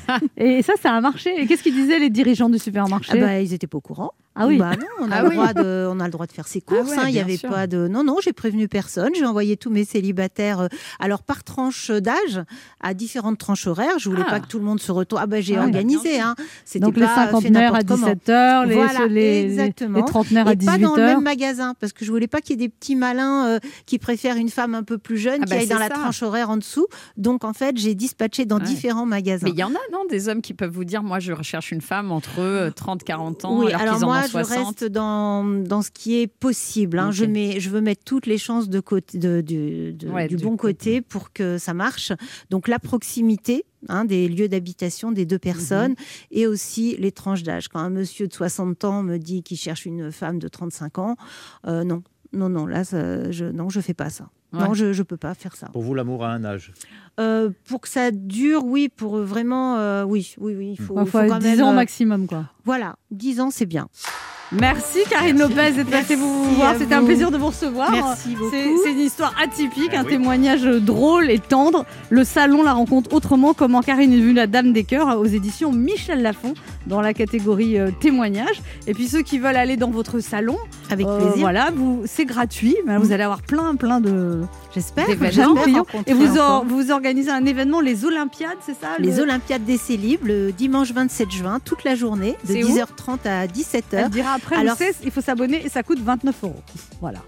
Ah. Et ça, a marché. Et qu'est-ce qu'ils disaient les dirigeants du supermarché? Ah bah, ils étaient pas au courant. Ah oui. Bah non, on a, Ah le oui. droit de, on a le droit de faire ses courses. ouais, hein, Il y avait sûr. pas de. Non, non, j'ai prévenu personne. J'ai envoyé tous mes célibataires. euh, Alors par tranche d'âge, à différentes tranches horaires. Je voulais Ah. pas que tout le monde se retourne. Ah bah j'ai Ah organisé. Hein. C'était Donc les pas fait cinquantenaires à n'importe comment. 17h, les, Voilà, les, les- exactement. les trentenaires à Et pas dans le 18h. même magasin, parce que je voulais pas qu'il y ait des petits malins euh, qui préfèrent une femme un peu plus jeune Ah qui bah, aille dans la tranche horaire en dessous. Donc en fait, j'ai dispatché dans Ouais. différents magasins. Mais il y en a, non, des hommes qui peuvent vous dire moi, je recherche une femme entre euh, 30 40 ans, Oui, alors, alors qu'ils en moi, je 60. reste dans, dans ce qui est possible. hein. Je, mets, je veux mettre toutes les chances de côté, de, du- de- Ouais, du du bon côté pour que ça marche. Donc la proximité hein, des lieux d'habitation des deux personnes et aussi les tranches d'âge. Quand un monsieur de 60 ans me dit qu'il cherche une femme de 35 ans, euh, non. Non, non, là, ça- je non, je fais pas ça. Non, je ne peux pas faire ça. Pour vous, l'amour a un âge. Euh, pour que ça dure, oui, pour vraiment, euh, oui, oui, oui, il faut, Il faut faut quand 10 même, ans euh, maximum, quoi. Voilà, 10 ans, c'est bien. Merci Karine Lopez d'être passée vous voir. C'était un plaisir de vous recevoir. Merci beaucoup. C'est c'est une histoire atypique, Ah un oui. témoignage drôle et tendre. Le salon la rencontre autrement. Comment Karine est devenue la dame des cœurs aux éditions Michel Lafon dans la catégorie euh, témoignage. Et puis ceux qui veulent aller dans votre salon, Avec euh, plaisir. voilà, vous c'est gratuit. mais Vous Mm. allez avoir plein plein de J'espère. Et vous, or- encore. vous organisez un événement, les Olympiades, c'est ça Les le- Olympiades des Célibes le dimanche 27 juin, toute la journée, de C'est où 10h30 à 17h. Elle dira après, Alors- il faut s'abonner et ça coûte 29 euros. Voilà.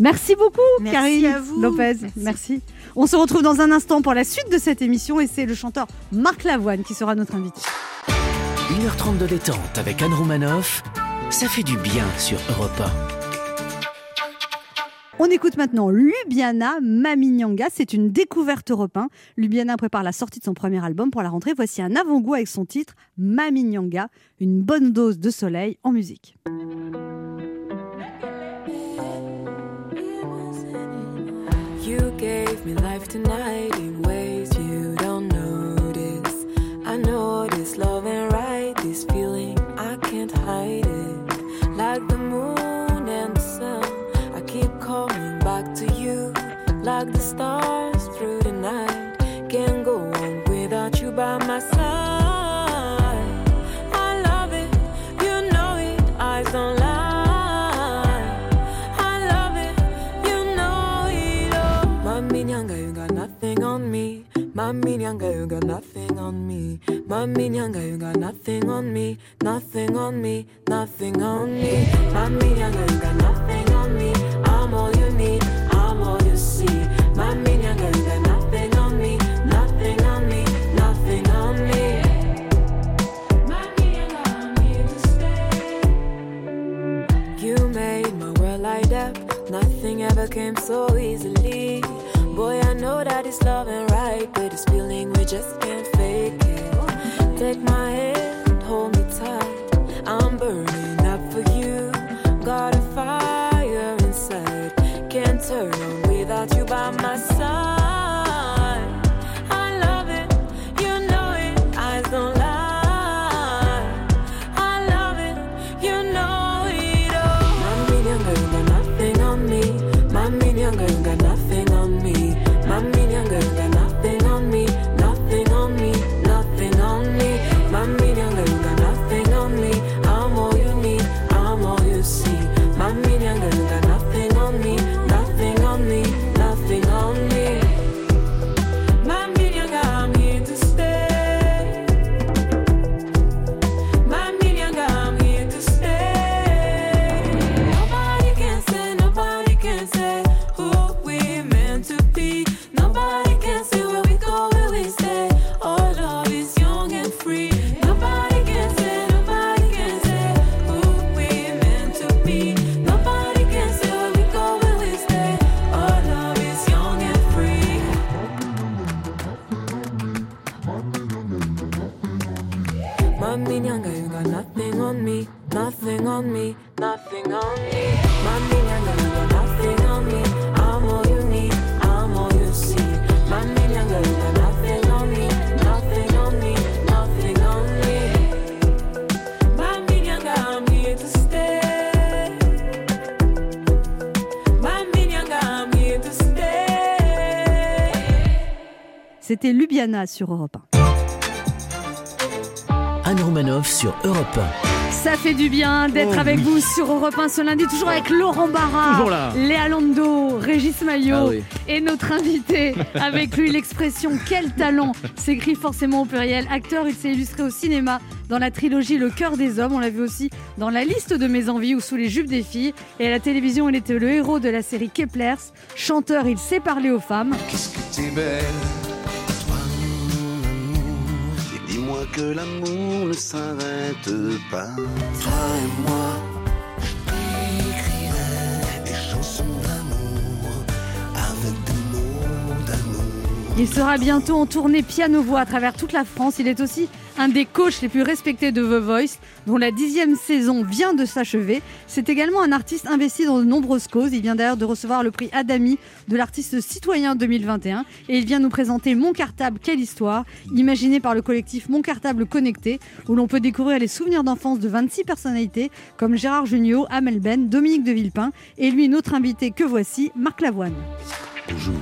Merci beaucoup, Merci Karine à vous. Lopez. Merci. Merci. On se retrouve dans un instant pour la suite de cette émission et c'est le chanteur Marc Lavoine qui sera notre invité. 1h30 de détente avec Anne Romanoff. Ça fait du bien sur Europe 1. On écoute maintenant Lubiana Mami Nyanga. C'est une découverte européen. Lubiana prépare la sortie de son premier album pour la rentrée. Voici un avant-goût avec son titre Mami Nyanga. Une bonne dose de soleil en musique. You gave me life tonight hide it. Like the moon and the sun, I keep coming back to you. Like the stars through the night, can't go on without you by my side. I love it, you know it, eyes don't lie. I love it, you know it. Mami Nyanga, you got nothing on me. Mami Nyanga, you got nothing me. Mami Nyanga, you got nothing on me. Nothing on me, nothing on me. Mami Nyanga, you got nothing on me. I'm all you need, I'm all you see. Mami Nyanga, you got nothing on me. Nothing on me, nothing on me. Mami Nyanga, I'm here to stay. You made my world light up. Nothing ever came so easily. Boy, I know that it's love and right, but it's feeling we just my C'était Lubiana sur Europe 1. Anne Romanoff sur Europe Ça fait du bien d'être Oh, avec oui. vous sur Europe 1 ce lundi, toujours avec Laurent Barra. Léa Lando, Régis Maillot Ah oui. et notre invité. *laughs* Avec lui, l'expression quel talent s'écrit forcément au pluriel. Acteur, il s'est illustré au cinéma dans la trilogie Le cœur des hommes. On l'a vu aussi dans La liste de mes envies ou Sous les jupes des filles. Et à la télévision, il était le héros de la série Keplers. Chanteur, il sait parler aux femmes. Qu'est-ce que t'es belle, que l'amour ne s'arrête pas. Toi et moi, Il sera bientôt en tournée piano-voix à travers toute la France. Il est aussi un des coachs les plus respectés de The Voice, dont la dixième saison vient de s'achever. C'est également un artiste investi dans de nombreuses causes. Il vient d'ailleurs de recevoir le prix Adami de l'artiste citoyen 2021 et il vient nous présenter Mon Cartable, quelle histoire, imaginé par le collectif Mon Cartable Connecté, où l'on peut découvrir les souvenirs d'enfance de 26 personnalités comme Gérard Jugnot, Amel Ben, Dominique de Villepin et lui notre invité que voici, Marc Lavoine. Bonjour.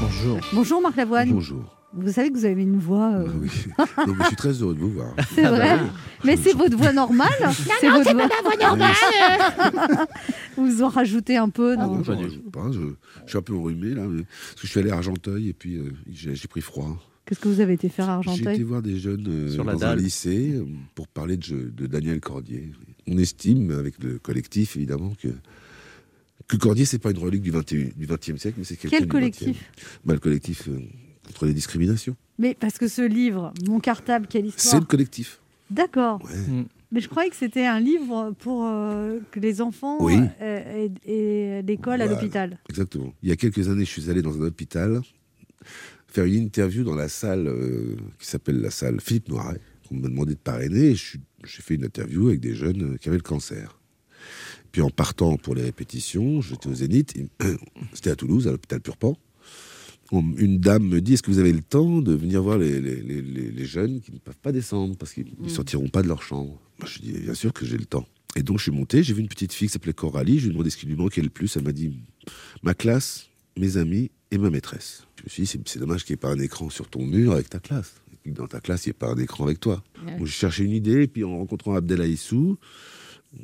Bonjour. Bonjour Marc Lavoine. Bonjour. Vous savez que vous avez une voix. euh, Oui. *laughs* Donc, je suis très heureux de vous voir. C'est vrai Mais c'est votre voix normale C'est votre voix... normale *laughs* Vous en rajoutez un peu Ah non non, j'en rajoute pas. Je, je suis un peu enrhumé là, mais- parce que je suis allé à Argenteuil et puis euh, j'ai j'ai pris froid. Qu'est-ce que vous avez été faire à J'ai été Argenteuil voir des jeunes euh, Sur la dans un lycée pour parler de Daniel Cordier. On estime, avec le collectif évidemment, que, que Cordier, c'est pas une relique du 21 du 20e siècle, mais c'est quelqu'un Quel du collectif 20e. Bah, Le collectif euh, contre les discriminations. Mais parce que ce livre, Mon cartable, quelle C'est histoire le collectif. D'accord. Ouais. Mais je croyais que c'était un livre pour euh, que les enfants Oui. euh, aient, aient l'école à l'hôpital. Exactement. Il y a quelques années, je suis allé dans un hôpital faire une interview dans la salle euh, qui s'appelle la salle Philippe Noiret, qu'on m'a demandé de parrainer. et J'ai fait une interview avec des jeunes qui avaient le cancer. Puis en partant pour les répétitions, j'étais au Zénith, *coughs* c'était à Toulouse, à l'hôpital Purpan. Une dame me dit Est-ce que vous avez le temps de venir voir les, les- les- les- les jeunes qui ne peuvent pas descendre parce qu'ils ne sortiront pas de leur chambre? Moi, Je dis Bien sûr que j'ai le temps. Et donc je suis monté, j'ai vu une petite fille qui s'appelait Coralie, je lui ai demandé ce qui lui manquait le plus. Elle m'a dit Ma classe, mes amis et ma maîtresse. Je me suis dit C'est dommage qu'il n'y ait pas un écran sur ton mur avec ta classe. Et puis que dans ta classe, il n'y ait pas un écran avec toi. Donc, j'ai cherché une idée, et puis en rencontrant Abdel Aïssou,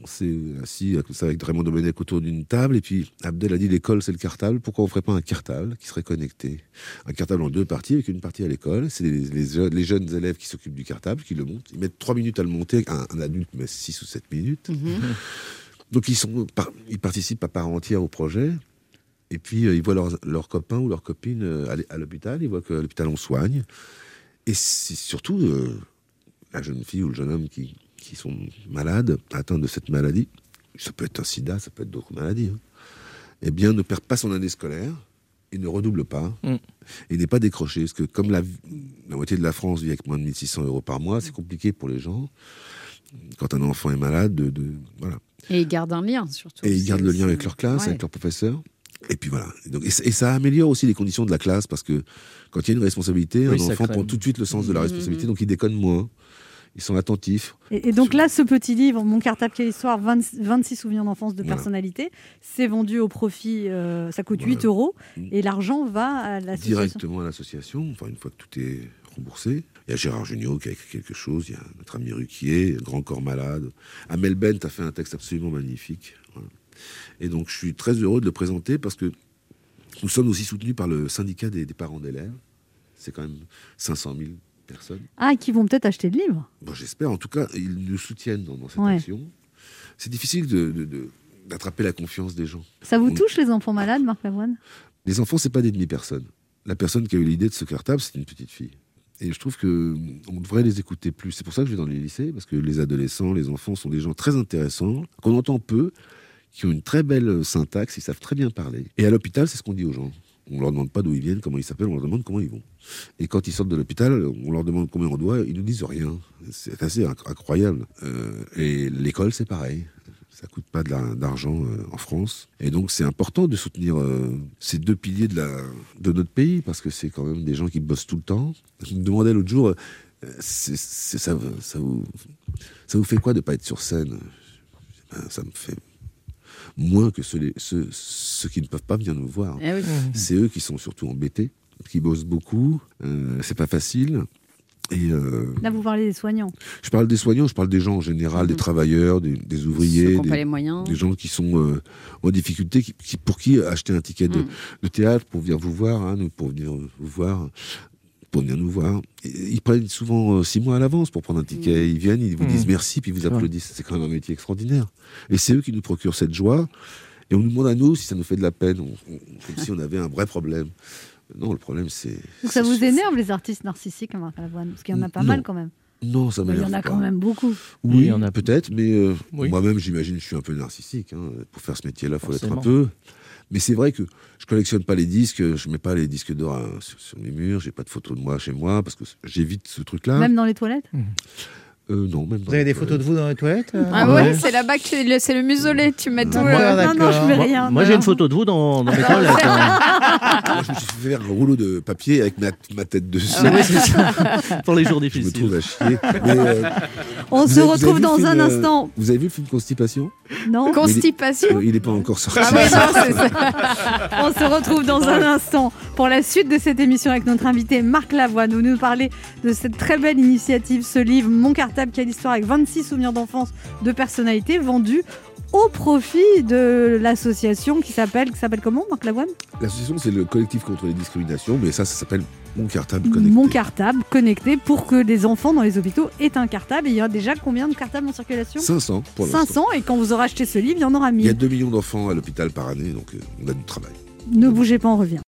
on s'est assis comme ça avec Raymond Domenech autour d'une table, et puis Abdel a dit l'école c'est le cartable, pourquoi on ne ferait pas un cartable qui serait connecté? Un cartable en deux parties, avec une partie à l'école, c'est les, les jeunes- les jeunes élèves qui s'occupent du cartable, qui le montent, ils mettent trois minutes à le monter, un, un adulte met six ou sept minutes. *laughs* Donc ils, sont, ils participent à part entière au projet. Et puis euh, ils voient leurs, leurs copains ou leurs copines euh, aller à l'hôpital, ils voient que l'hôpital on soigne. Et c'est surtout euh, la jeune fille ou le jeune homme qui, qui sont malades, atteints de cette maladie, ça peut être un sida, ça peut être d'autres maladies, hein, eh bien ne perd pas son année scolaire et ne redouble pas Mm. et n'est pas décroché. Parce que comme la, la moitié de la France vit avec moins de 1600 euros par mois, c'est compliqué pour les gens. Quand un enfant est malade, de, de- voilà. Et ils gardent un lien, surtout. Et ils gardent le lien avec leur classe, Ouais. avec leurs professeurs. Et puis voilà. Et, donc, et, ça- et ça améliore aussi les conditions de la classe parce que quand il y a une responsabilité, Oui, un enfant prend tout de suite le sens de la Mhm. responsabilité, donc il déconne moins. Ils sont attentifs. Et, et donc là, ce petit livre, Mon cartable, quelle histoire, 20 26 souvenirs d'enfance de Voilà. personnalité, c'est vendu au profit, euh, ça coûte Voilà. 8 euros, Mm. et l'argent va à l'association. Directement à l'association, enfin une fois que tout est remboursé. Il y a Gérard Jugnot qui a écrit quelque chose, il y a notre ami Ruquier, Grand Corps Malade. Amel Bent a fait un texte absolument magnifique. Voilà. Et donc je suis très heureux de le présenter parce que nous sommes aussi soutenus par le syndicat des, des parents d'élèves. C'est quand même 500 000 personnes. Ah, qui vont peut-être acheter le livre. Bon, J'espère. En tout cas, ils nous soutiennent dans, dans cette Ouais. action. C'est difficile de- de- de- d'attraper la confiance des gens. Ça vous On- touche, les enfants malades, Marc Lavoine? Les enfants, c'est pas des demi-personnes. La personne qui a eu l'idée de ce cartable, c'est une petite fille. Et je trouve que on devrait les écouter plus. C'est pour ça que je vais dans les lycées, parce que les adolescents, les enfants sont des gens très intéressants, qu'on entend peu, qui ont une très belle syntaxe, ils savent très bien parler. Et à l'hôpital, c'est ce qu'on dit aux gens. On leur demande pas d'où ils viennent, comment ils s'appellent, on leur demande comment ils vont. Et quand ils sortent de l'hôpital, on leur demande combien on doit, ils nous disent rien. C'est assez inc- incroyable. Euh, et l'école, c'est pareil. Ça coûte pas d'argent euh, en France. Et donc, c'est important de soutenir euh, ces deux piliers de, notre pays, parce que c'est quand même des gens qui bossent tout le temps. Je me demandais l'autre jour, ça, vous, fait quoi de pas être sur scène? Ben, Ça me fait moins que ceux, les- ceux, ceux qui ne peuvent pas venir nous voir. Eh oui. C'est eux qui sont surtout embêtés, qui bossent beaucoup. Euh, c'est pas facile. Et euh, Là, vous parlez des soignants. je parle des soignants, je parle des gens en général, des travailleurs, des, ouvriers, des, pas les moyens. des gens qui sont euh, en difficulté, qui, qui- pour qui acheter un ticket de, Mm. de théâtre pour venir vous voir, hein, nous, pour venir vous voir, pour venir nous voir. Ils prennent souvent euh, six mois à l'avance pour prendre un ticket. Ils viennent, ils vous Mm. disent merci, puis ils vous applaudissent. C'est quand même un métier extraordinaire. Et c'est eux qui nous procurent cette joie. Et on nous demande à nous si ça nous fait de la peine, on- on- comme si on avait un vrai problème. Non, le problème, c'est. Donc ça vous énerve, les artistes narcissiques, Marc Lavoine Parce qu'il y en a pas Non. mal quand même. Non, ça Il y m'énerve en a pas. quand même beaucoup. Oui, il y en a. peut-être, mais euh, Oui. moi-même, j'imagine, je suis un peu narcissique. hein. Pour faire ce métier-là, il faut être un peu. Mais c'est vrai que je collectionne pas les disques, je mets pas les disques d'or hein, sur, sur mes murs, j'ai pas de photos de moi chez moi parce que j'évite ce truc-là. Même dans les toilettes? Euh, non, même. Vous avez des photos de vous dans les toilettes euh Ah ouais, c'est là-bas que tu- le- c'est le muselet, tu mets tout. Ouais, euh, non, non, je mets rien. Moi, j'ai une photo de vous dans, dans mes toilettes. hein. Moi, je me suis fait faire un rouleau de papier avec ma, ma tête dessus. Ah oui, c'est ça. Pour les jours Je me difficiles. trouve à chier. Mais, euh, On se avez- retrouve le dans film, un instant. Vous avez vu le film Constipation? Non Constipation? Il n'est pas encore sorti. Ah oui, non, c'est ça. *laughs* On se retrouve dans un instant pour la suite de cette émission avec notre invité Marc Lavoine. Vous nous parlez de cette très belle initiative, ce livre Mon cartable, quelle histoire avec 26 souvenirs d'enfance de personnalités vendus au profit de l'association qui s'appelle qui s'appelle comment Marc Lavoine? L'association, c'est le collectif contre les discriminations, mais ça, ça s'appelle Mon cartable connecté. Mon cartable connecté pour que les enfants dans les hôpitaux aient un cartable. Et il y a déjà combien de cartables en circulation? 500 pour l'instant. 500 et quand vous aurez acheté ce livre, il y en aura Il y a 1000. 2 millions d'enfants à l'hôpital par année, donc euh, on a du travail. Ne bougez pas, on revient.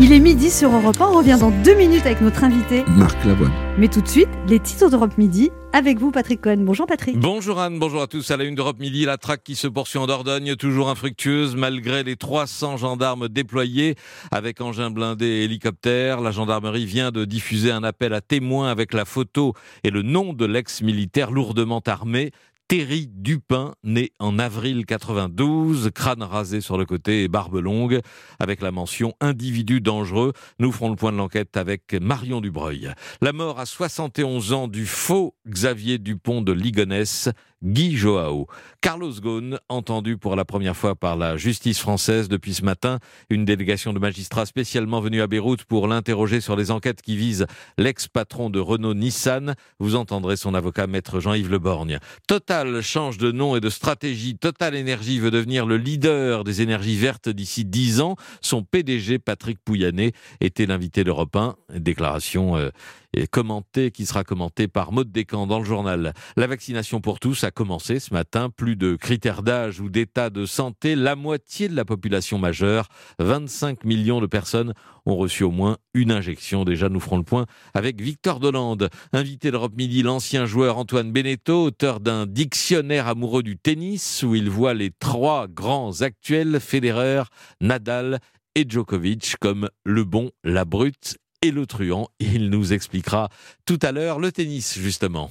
Il est midi sur Europe 1, on revient dans deux minutes avec notre invité. Marc Lavoine. Mais tout de suite, les titres d'Europe Midi avec vous, Patrick Cohen. Bonjour Patrick. Bonjour Anne, bonjour à tous. À la une d'Europe Midi, la traque qui se poursuit en Dordogne, toujours infructueuse malgré les 300 gendarmes déployés avec engins blindés et hélicoptères. La gendarmerie vient de diffuser un appel à témoins avec la photo et le nom de l'ex-militaire lourdement armé. Terry Dupin, né en avril 92, crâne rasé sur le côté et barbe longue, avec la mention individu dangereux. Nous ferons le point de l'enquête avec Marion Dubreuil. La mort à 71 ans du faux Xavier Dupont de Ligonnès, Guy Joao. Carlos Ghosn, entendu pour la première fois par la justice française depuis ce matin, une délégation de magistrats spécialement venue à Beyrouth pour l'interroger sur les enquêtes qui visent l'ex-patron de Renault Nissan. Vous entendrez son avocat maître Jean-Yves Leborgne. Total change de nom et de stratégie. Total Énergie veut devenir le leader des énergies vertes d'ici 10 ans. Son PDG Patrick Pouyanné était l'invité d'Europe 1. Déclaration euh, et commentée, qui sera commentée par Maud Descamps dans le journal. La vaccination pour tous a commencé ce matin. Plus de critères d'âge ou d'état de santé. La moitié de la population majeure, 25 millions de personnes, ont reçu au moins une injection. Déjà, nous ferons le point avec Victor Dolande, invité d'Europe Midi, l'ancien joueur Antoine Beneteau, auteur d'un dictionnaire amoureux du tennis où il voit les trois grands actuels, Federer, Nadal et Djokovic, comme le bon, la brute et le truand. Il nous expliquera tout à l'heure le tennis, justement.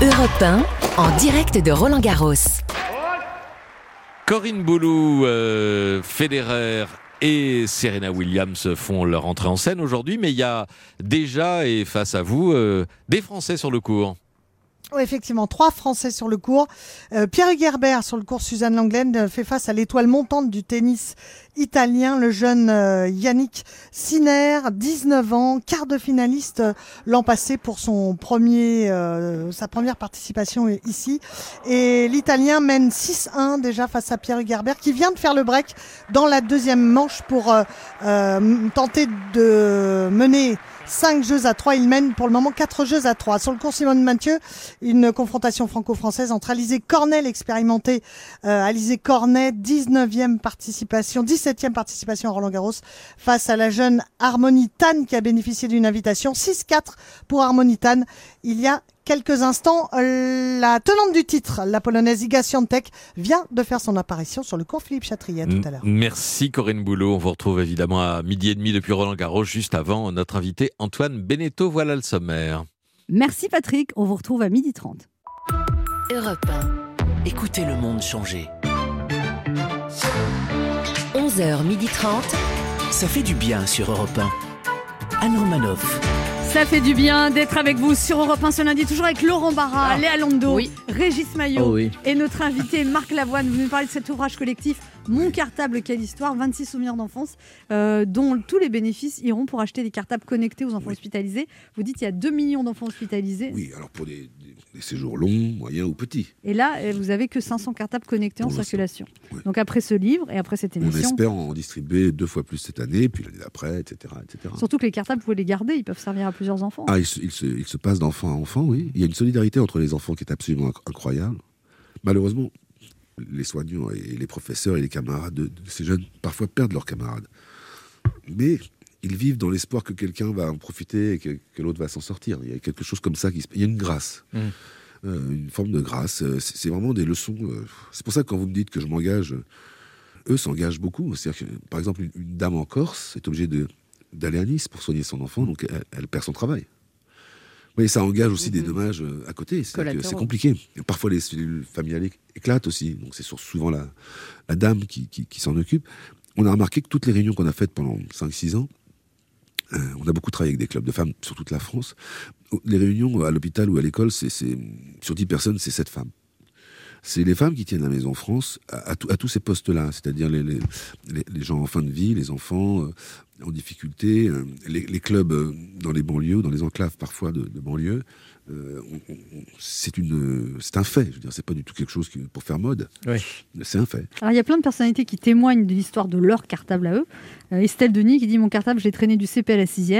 Europe 1, en direct de Roland Garros. Corinne Boulou, euh, Federer et Serena Williams font leur entrée en scène aujourd'hui, mais il y a déjà, et face à vous, euh, des Français sur le cours. Effectivement, trois Français sur le cours. Euh, Pierre Gerbert sur le cours Suzanne Langlaine euh, fait face à l'étoile montante du tennis italien, le jeune euh, Yannick Sinner, 19 ans, quart de finaliste l'an passé pour son premier, sa première participation ici. Et l'Italien mène 6-1 déjà face à Pierre Gerbert qui vient de faire le break dans la deuxième manche pour tenter de mener 5 jeux à 3. Il mène pour le moment 4 jeux à 3. Sur le cours Simone Mathieu, une confrontation franco-française entre Alizé Cornet, l'expérimenté euh, Alizé Cornet, 19e participation, 17e participation à Roland Garros, face à la jeune Harmonie Tan qui a bénéficié d'une invitation. 6-4 pour Harmonie Tan. Il y a quelques instants, euh, la tenante du titre, la polonaise Iga Świątek, vient de faire son apparition sur le cours Philippe Chatrier tout à l'heure. Merci Corinne Boulot. On vous retrouve évidemment à midi et demi depuis Roland Garros, juste avant notre invité Antoine Beneteau. Voilà le sommaire. Merci Patrick, on vous retrouve à 12h30. Europe Écoutez le monde changer. 1, 11h30. Ça fait du bien sur Europe 1. Anne Romanoff. Ça fait du bien d'être avec vous sur Europe 1 ce lundi, toujours avec Laurent Barra, Ah. Léa Lando, Oui. Régis Maillot Oh oui. et notre invité Marc Lavoine. Vous nous parlez de cet ouvrage collectif Mon cartable, quelle histoire 26 souvenirs d'enfance, euh, dont tous les bénéfices iront pour acheter des cartables connectés aux enfants hospitalisés. Vous dites qu'il y a 2 millions d'enfants hospitalisés. Oui, alors pour des, des- des séjours longs, moyens ou petits. Et là, euh, vous avez que 500 cartables connectés en Pour circulation. Donc après ce livre et après cette On émission, espère en distribuer deux fois plus cette année, puis l'année d'après, etc., etc. surtout que les cartables, vous pouvez les garder, ils peuvent servir à plusieurs enfants. Ah, il se, il se- il se passe d'enfant à enfant, oui. Il y a une solidarité entre les enfants qui est absolument inc- incroyable. Malheureusement, les soignants et les professeurs et les camarades de, de ces jeunes parfois perdent leurs camarades. Mais ils vivent dans l'espoir que quelqu'un va en profiter et que, que l'autre va s'en sortir. Il y a quelque chose comme ça qui se... Il y a une grâce. Mm. euh, une forme de grâce. Euh, C'est vraiment des leçons. euh, C'est pour ça que quand vous me dites que je m'engage, eux s'engagent beaucoup. C'est-à-dire que, par exemple, une, une dame en Corse est obligée d'aller à Nice pour soigner son enfant, donc elle, elle perd son travail. Oui, ça engage aussi des dommages euh, à côté. C'est compliqué. Parfois, les cellules familiales éc- éclatent aussi. Donc, c'est souvent la, la dame qui, qui- qui s'en occupe. On a remarqué que toutes les réunions qu'on a faites pendant 5-6 ans, euh, on a beaucoup travaillé avec des clubs de femmes sur toute la France. Les réunions à l'hôpital ou à l'école, c'est sur 10 personnes, c'est 7 femmes. C'est les femmes qui tiennent la Maison France à, à tout- à tous ces postes-là, c'est-à-dire les, les- les- les gens en fin de vie, les enfants euh, en difficulté, euh, les, clubs euh, dans les banlieues, dans les enclaves parfois de, de banlieues. Euh, c'est une, c'est un fait. Je veux dire, c'est pas du tout quelque chose qui, pour faire mode. C'est un fait. Alors, il y a plein de personnalités qui témoignent de l'histoire de leur cartable à eux. Euh, Estelle Denis qui dit Mon cartable, j'ai traîné du CP à la *laughs* 6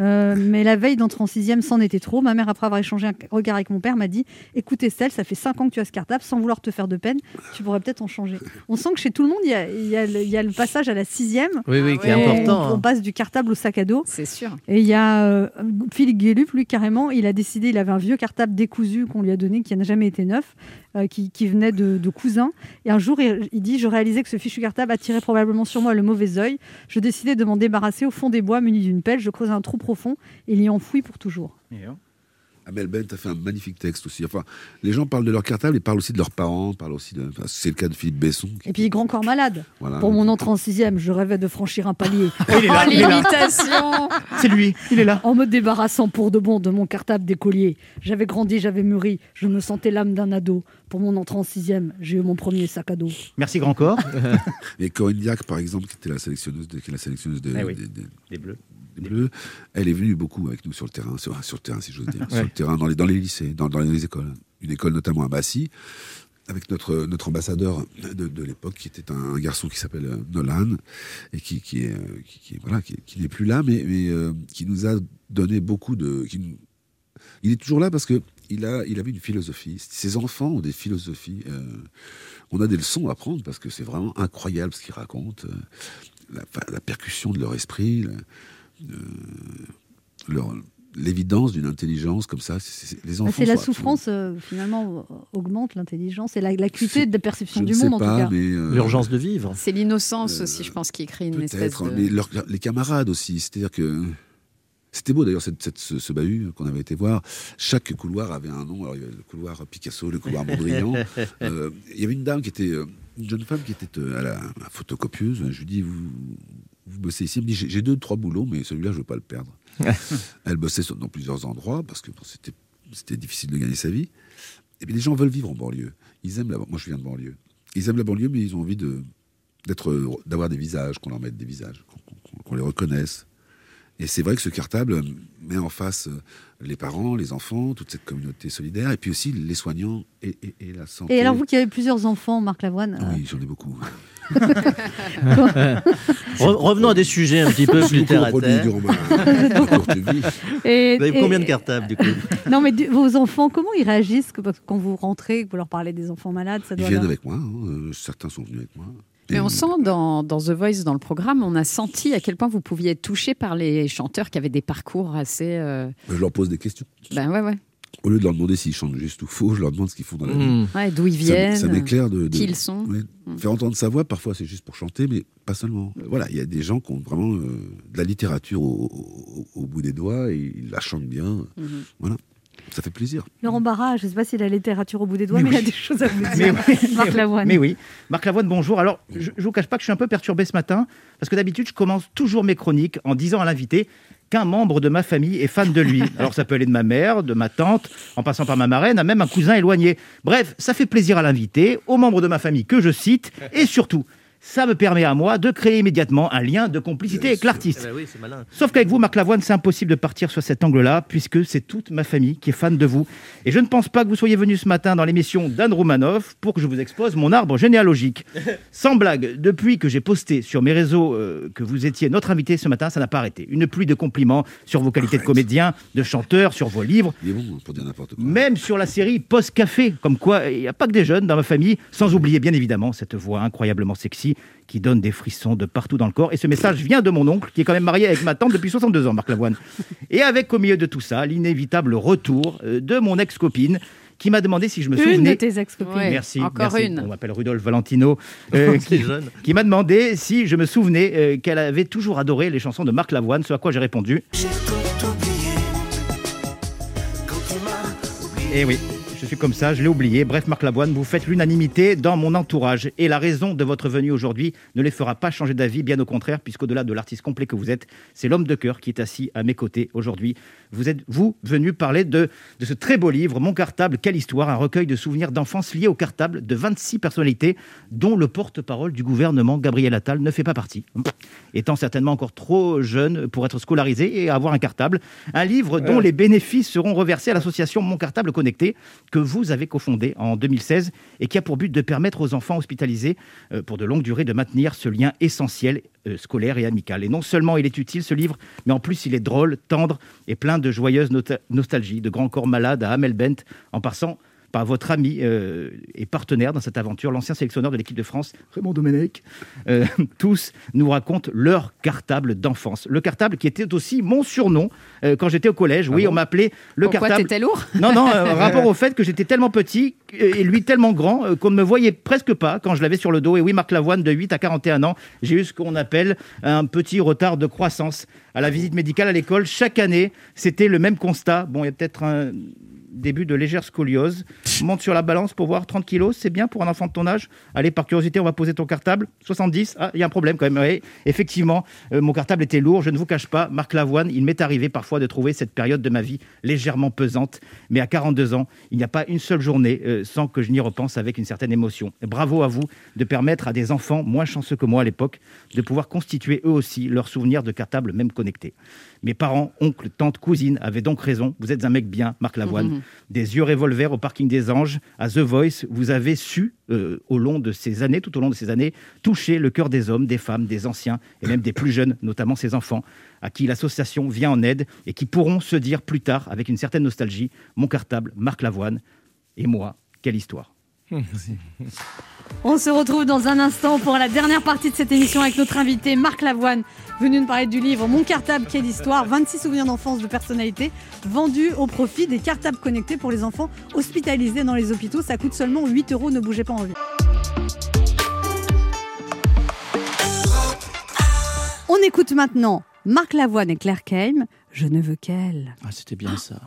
mais la veille d'entrer en 6 c'en était trop. Ma mère, après avoir échangé un regard avec mon père, m'a dit Écoute, Estelle, ça fait 5 ans que tu as ce cartable, sans vouloir te faire de peine, tu pourrais peut-être en changer. On sent que chez tout le monde, il y a, il y a le, il y a le passage à la 6 Oui, oui, qui est important, On, hein. on passe du cartable au sac à dos. C'est sûr. Et il y a euh, Philippe Guélup, lui, carrément, il a décidé, il avait un vieux cartable décousu qu'on lui a donné, qui n'a jamais été neuf, euh, qui, venait de, cousin. Et un jour, il, dit Je réalisais que ce fichu cartable attirait probablement sur moi le mauvais œil. Je décidais de m'en débarrasser au fond des bois, muni d'une pelle. Je creusais un trou profond et l'y enfouis pour toujours. Amel Bent a fait un magnifique texte aussi. Enfin, les gens parlent de leur cartable et parlent aussi de leurs parents, parlent aussi de. enfin, c'est le cas de Philippe Besson. Et puis, grand corps malade. Voilà. Pour mon entrée en sixième, je rêvais de franchir un palier. Il est là, Oh, il est là. l'imitation C'est lui, il est là. En me débarrassant pour de bon de mon cartable d'écolier. J'avais grandi, j'avais mûri, je me sentais l'âme d'un ado. Pour mon entrée en sixième, j'ai eu mon premier sac à dos. Merci Grand Corps. *laughs* Et Corinne Diacre, par exemple, qui était la sélectionneuse, de, qui est la sélectionneuse de- Eh oui, des Bleus. Elle est venue beaucoup avec nous sur le terrain, sur, sur le terrain, si j'ose dire, Ouais. sur le terrain, dans les, dans les lycées, dans, dans les écoles. Une école notamment à Massy, avec notre, notre ambassadeur de, de l'époque, qui était un, un garçon qui s'appelle euh, Nolan, et qui, qui est, euh, qui, qui est- voilà, qui, qui n'est plus là, mais, mais euh, qui nous a donné beaucoup de. qui nous- il est toujours là parce que il, a, il avait une philosophie. Ses enfants ont des philosophies. euh, on a des leçons à prendre parce que c'est vraiment incroyable ce qu'ils racontent. euh, la, percussion de leur esprit, l'évidence d'une intelligence comme ça. c'est- les Bah, enfants c'est la souffrance, euh, finalement, euh, augmente l'intelligence et la- l'acuité de la perception je du monde, en tout cas. euh, L'urgence de vivre. C'est l'innocence aussi, je pense, qui crée une espèce de. mais les camarades aussi. C'est-à-dire que c'était beau d'ailleurs cette, cette- ce, ce bahut qu'on avait été voir. Chaque couloir avait un nom. Alors il y avait le couloir Picasso, le couloir Mondrian. *laughs* Euh, il y avait une dame qui était euh, une jeune femme qui était euh, à la, à la photocopieuse. Je lui dis vous vous bossez ici Elle me dit j'ai deux trois boulots mais celui-là je veux pas le perdre. *laughs* Elle bossait dans plusieurs endroits parce que bon, c'était difficile de gagner sa vie. Et puis les gens veulent vivre en banlieue. Ils aiment la, moi je viens de banlieue. Ils aiment la banlieue mais ils ont envie de d'être d'avoir des visages, qu'on leur mette des visages, qu'on les reconnaisse. Et c'est vrai que ce cartable met en face euh, les parents, les enfants, toute cette communauté solidaire, et puis aussi les soignants et, et- et la santé. Et alors, vous qui avez plusieurs enfants, Marc Lavoine, euh, Oui, j'en ai beaucoup. Re- revenons à des sujets un petit peu plus terre à terre. Et- Vous avez et- combien de cartables du coup? Non, mais du- vos enfants, comment ils réagissent que- quand vous rentrez, que vous leur parlez des enfants malades ça Ils doit viennent leur- avec moi, hein, euh, certains sont venus avec moi. Mais on sent dans, dans The Voice, dans le programme, on a senti à quel point vous pouviez être touché par les chanteurs qui avaient des parcours assez. euh, Je leur pose des questions. Ben ouais, ouais. Au lieu de leur demander s'ils chantent juste ou faux, je leur demande ce qu'ils font dans la Mmh. vie. Ouais, d'où ils Ça- viennent, Ça, m'éclaire de, de- qui ils sont. ouais, Mmh. Faire entendre sa voix, parfois c'est juste pour chanter, mais pas seulement. Voilà, il y a des gens qui ont vraiment euh, de la littérature au, au- au bout des doigts et ils la chantent bien. Voilà, ça fait plaisir. Laurent Barra, je ne sais pas s'il a la littérature au bout des doigts, Mais mais, il a oui. des choses à vous Mais dire. oui. *laughs* Marc Lavoine. Mais oui. Marc Lavoine, bonjour. Alors, je ne vous cache pas que je suis un peu perturbé ce matin, parce que d'habitude, je commence toujours mes chroniques en disant à l'invité qu'un membre de ma famille est fan de lui. *laughs* Alors, ça peut aller de ma mère, de ma tante, en passant par ma marraine, à même un cousin éloigné. Bref, ça fait plaisir à l'invité, aux membres de ma famille que je cite, et surtout, ça me permet à moi de créer immédiatement un lien de complicité avec l'artiste. Eh ben oui. Sauf qu'avec vous, Marc Lavoine, c'est impossible de partir sur cet angle-là, puisque c'est toute ma famille qui est fan de vous. Et je ne pense pas que vous soyez venu ce matin dans l'émission d'Anne Roumanoff pour que je vous expose mon arbre généalogique. *laughs* Sans blague, depuis que j'ai posté sur mes réseaux euh, que vous étiez notre invité ce matin, ça n'a pas arrêté. Une pluie de compliments sur vos qualités de comédien, de chanteur, sur vos livres. Il est bon pour dire n'importe quoi? Même sur la série Post Café, comme quoi il n'y a pas que des jeunes dans ma famille, sans oublier bien évidemment cette voix incroyablement sexy qui donne des frissons de partout dans le corps. Et ce message vient de mon oncle, qui est quand même marié avec ma tante depuis 62 ans, Marc Lavoine. *laughs* Et avec au milieu de tout ça, l'inévitable retour euh, de mon ex-copine, qui m'a demandé si je me Une souvenais. de tes ex-copines. Ouais, merci. encore merci. une. On m'appelle Rudolf Valentino. euh, *laughs* qui jeune. qui m'a demandé si je me souvenais euh, qu'elle avait toujours adoré les chansons de Marc Lavoine, ce à quoi j'ai répondu. Eh oui, suis comme ça, je l'ai oublié. Bref, Marc Lavoine, vous faites l'unanimité dans mon entourage. Et la raison de votre venue aujourd'hui ne les fera pas changer d'avis, bien au contraire, puisqu'au-delà de l'artiste complet que vous êtes, c'est l'homme de cœur qui est assis à mes côtés aujourd'hui. Vous êtes, vous, venu parler de, de ce très beau livre, Mon cartable, quelle histoire, un recueil de souvenirs d'enfance liés au cartable de 26 personnalités, dont le porte-parole du gouvernement, Gabriel Attal, ne fait pas partie. Étant certainement encore trop jeune pour être scolarisé et avoir un cartable. Un livre dont Ouais. les bénéfices seront reversés à l'association Mon Cartable Connecté, que vous avez cofondée en 2016 et qui a pour but de permettre aux enfants hospitalisés euh, pour de longues durées de maintenir ce lien essentiel euh, scolaire et amical. Et non seulement il est utile ce livre, mais en plus il est drôle, tendre et plein de joyeuse nota- nostalgie, de Grand Corps Malade à Amel Bent, en passant par votre ami euh, et partenaire dans cette aventure, l'ancien sélectionneur de l'équipe de France, Raymond Domenech. Euh, *laughs* tous nous racontent leur cartable d'enfance. Le cartable qui était aussi mon surnom euh, quand j'étais au collège. Oui, on m'appelait le Pourquoi, cartable. t'étais lourd *laughs* Non, non, *laughs* rapport au fait que j'étais tellement petit et lui tellement grand qu'on ne me voyait presque pas quand je l'avais sur le dos. Et oui, Marc Lavoine, de 8 à 41 ans, j'ai eu ce qu'on appelle un petit retard de croissance. À la visite médicale à l'école, chaque année, c'était le même constat. Bon, il y a peut-être un début de légère scoliose. Monte sur la balance pour voir 30 kilos, c'est bien pour un enfant de ton âge? Allez, par curiosité, on va poser ton cartable. 70, ah, il y a un problème quand même. Effectivement, euh, mon cartable était lourd. Je ne vous cache pas, Marc Lavoine, il m'est arrivé parfois de trouver cette période de ma vie légèrement pesante. Mais à 42 ans, il n'y a pas une seule journée euh, sans que je n'y repense avec une certaine émotion. Bravo à vous de permettre à des enfants moins chanceux que moi à l'époque de pouvoir constituer eux aussi leurs souvenirs de cartable même connectés. Mes parents, oncles, tantes, cousines avaient donc raison. Vous êtes un mec bien, Marc Lavoine. Mhm. Des yeux revolver au parking des Anges, à The Voice, vous avez su, euh, au long de ces années, tout au long de ces années, toucher le cœur des hommes, des femmes, des anciens et même des plus jeunes, notamment ces enfants, à qui l'association vient en aide et qui pourront se dire plus tard, avec une certaine nostalgie, mon cartable, Marc Lavoine et moi, quelle histoire. *laughs* On se retrouve dans un instant pour la dernière partie de cette émission avec notre invité Marc Lavoine, venu nous parler du livre Mon cartable, quelle histoire 26 souvenirs d'enfance de personnalité vendus au profit des cartables connectés pour les enfants hospitalisés dans les hôpitaux. Ça coûte seulement 8 euros, ne bougez pas en vie. On écoute maintenant Marc Lavoine et Claire Keim. Je ne veux qu'elle. Ah, c'était bien ça.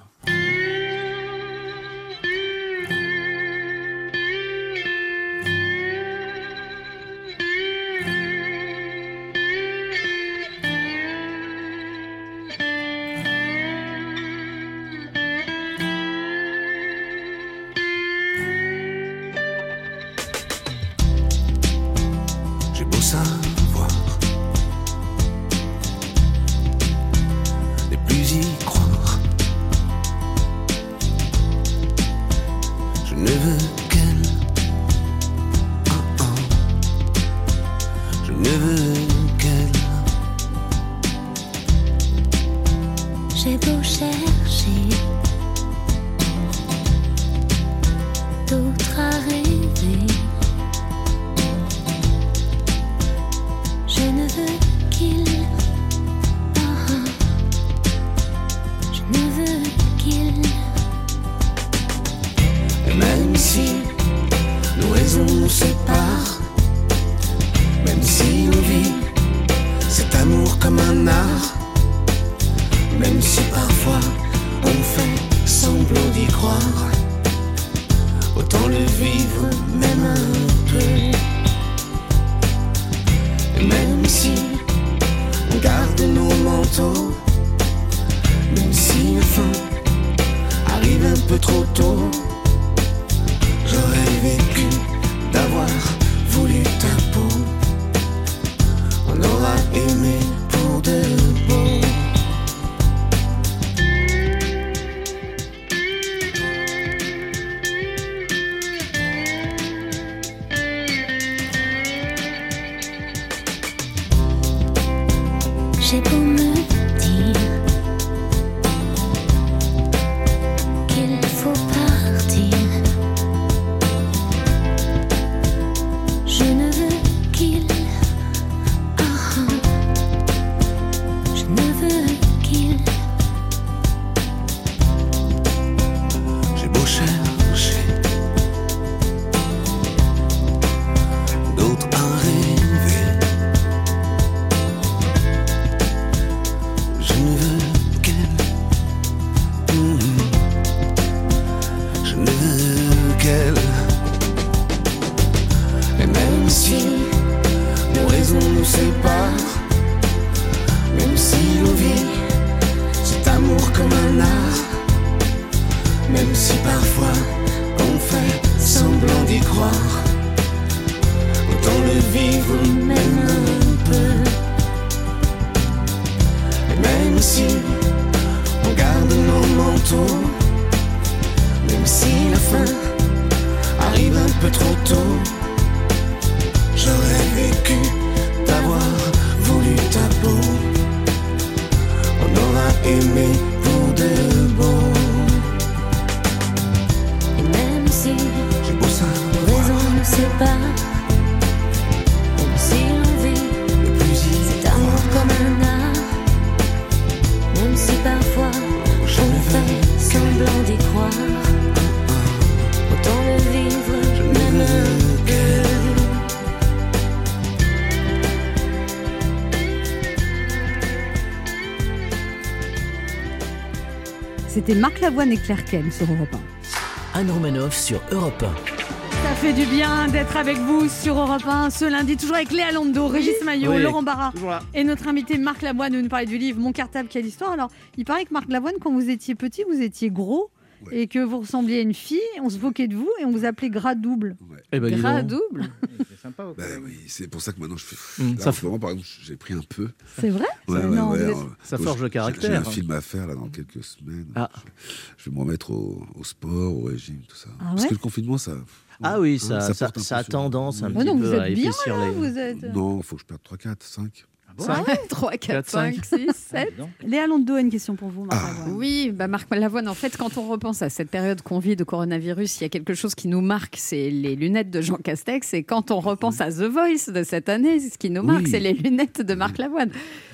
Séparent, même si on vit cet amour comme un art, même si parfois on fait semblant d'y croire, autant le vivre même un peu. Même si on garde nos manteaux, même si la fin arrive un peu trop tôt. J'aurais vécu d'avoir voulu ta peau. On aura aimé la fin. Arrive un peu trop tôt, C'était Marc Lavoine et Claire Ken sur Europe Anne Romanoff sur Europe 1. Ça fait du bien d'être avec vous sur Europe 1 ce lundi, toujours avec Léa Lando, Régis Maillot, Oui, Laurent Barra et notre invité Marc Lavoine nous parler du livre Mon cartable, quelle histoire. Alors, il paraît que Marc Lavoine, quand vous étiez petit, vous étiez gros et que vous ressembliez à une fille, on se moquait de vous et on vous appelait gras double. Eh ben, gras double *laughs* C'est sympa. Bah oui, c'est pour ça que maintenant je fais. Mm, Là, ça fait- moment, par exemple, j'ai pris un peu. C'est vrai? Ouais, Ça- ouais, non, ouais, vous êtes- alors, Ça forge le j'ai- J'ai caractère. un film à faire là dans quelques semaines. Ah. Je vais me remettre au, au sport, au régime, tout ça. Ah Parce ouais que le confinement, ça. Ah oui, hein, ça, ça, un ça a tendance un Oh petit non, vous peu à êtes bien épaissir là, les... vous êtes. Non, il faut que je perde 3, 4, 5. Ça 3, 4, Quatre, 5, cinq. 6, 7. Léa Lando a une question pour vous, Marc Ah. Lavoine. Oui, bah Marc Lavoine, en fait, quand on repense à cette période qu'on vit de coronavirus, il y a quelque chose qui nous marque, c'est les lunettes de Jean Castex. Et quand on repense à The Voice de cette année, ce qui nous marque, Oui. c'est les lunettes de Marc Lavoine.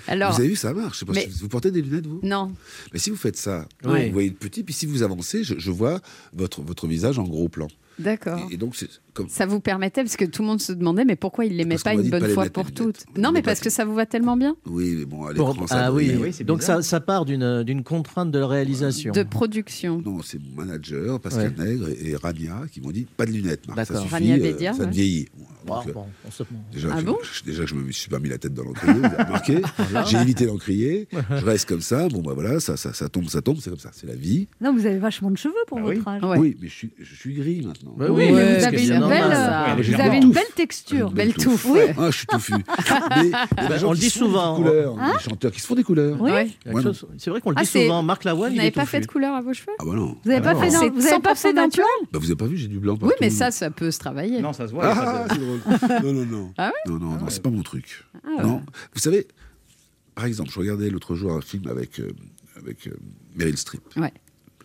Alors, Vous avez vu, ça marche. Je sais pas Mais- si- Vous portez des lunettes, vous? Non, Mais si vous faites ça, Oui. vous voyez le petit, puis si vous avancez, je, je vois votre, votre visage en gros plan. D'accord. Et, et donc, c'est comme. Ça vous permettait, parce que tout le monde se demandait, mais pourquoi il les met Parce pas une bonne pas fois mettre, pour toutes. Non, On mais parce que ça vous va tellement bien Oui, mais bon, à Pour-. Ah oui, oui, c'est donc ça, ça part d'une d'une contrainte de la réalisation. de production. Non, c'est mon manager, Pascal Nègre et, et Rania, qui m'ont dit pas de lunettes, Marc. Ça suffit, Rania euh, ça ouais. vieillit. Donc, euh, bon, on se- Déjà, Ah que, bon je, déjà que je me suis pas mis la tête dans l'encrier, vous avez remarqué. *laughs* J'ai évité l'encrier. Je reste comme ça. Bon, bah voilà, ça, ça, ça tombe, ça tombe, c'est comme ça. C'est la vie. Non, vous avez vachement de cheveux pour Ah votre oui. âge. Ouais. Oui, mais je suis, je suis gris maintenant. Bah Oui, oui, mais ouais, vous avez une belle, ça. euh, vous avez une belle texture. Une Belle touffe, Oui. Ah, je suis touffu. Mais gens on le dit souvent. couleurs, Hein des chanteurs qui se font des couleurs. Oui. Ouais. C'est vrai qu'on le dit souvent. Marc Lavoine, Vous n'avez pas fait de couleur à vos cheveux? Ah bah non. Vous n'avez Ah pas fait d'un- vous avez pas 100% fait d'un naturel Bah, vous avez pas vu, j'ai du blanc. Oui, mais ça, ça peut se travailler. Non, ça se voit. *laughs* Non, non, non. Ah non, non, non, c'est pas mon truc. Ah, Non. Vous savez, par exemple, je regardais l'autre jour un film avec, euh, avec euh, Meryl Streep. Ouais,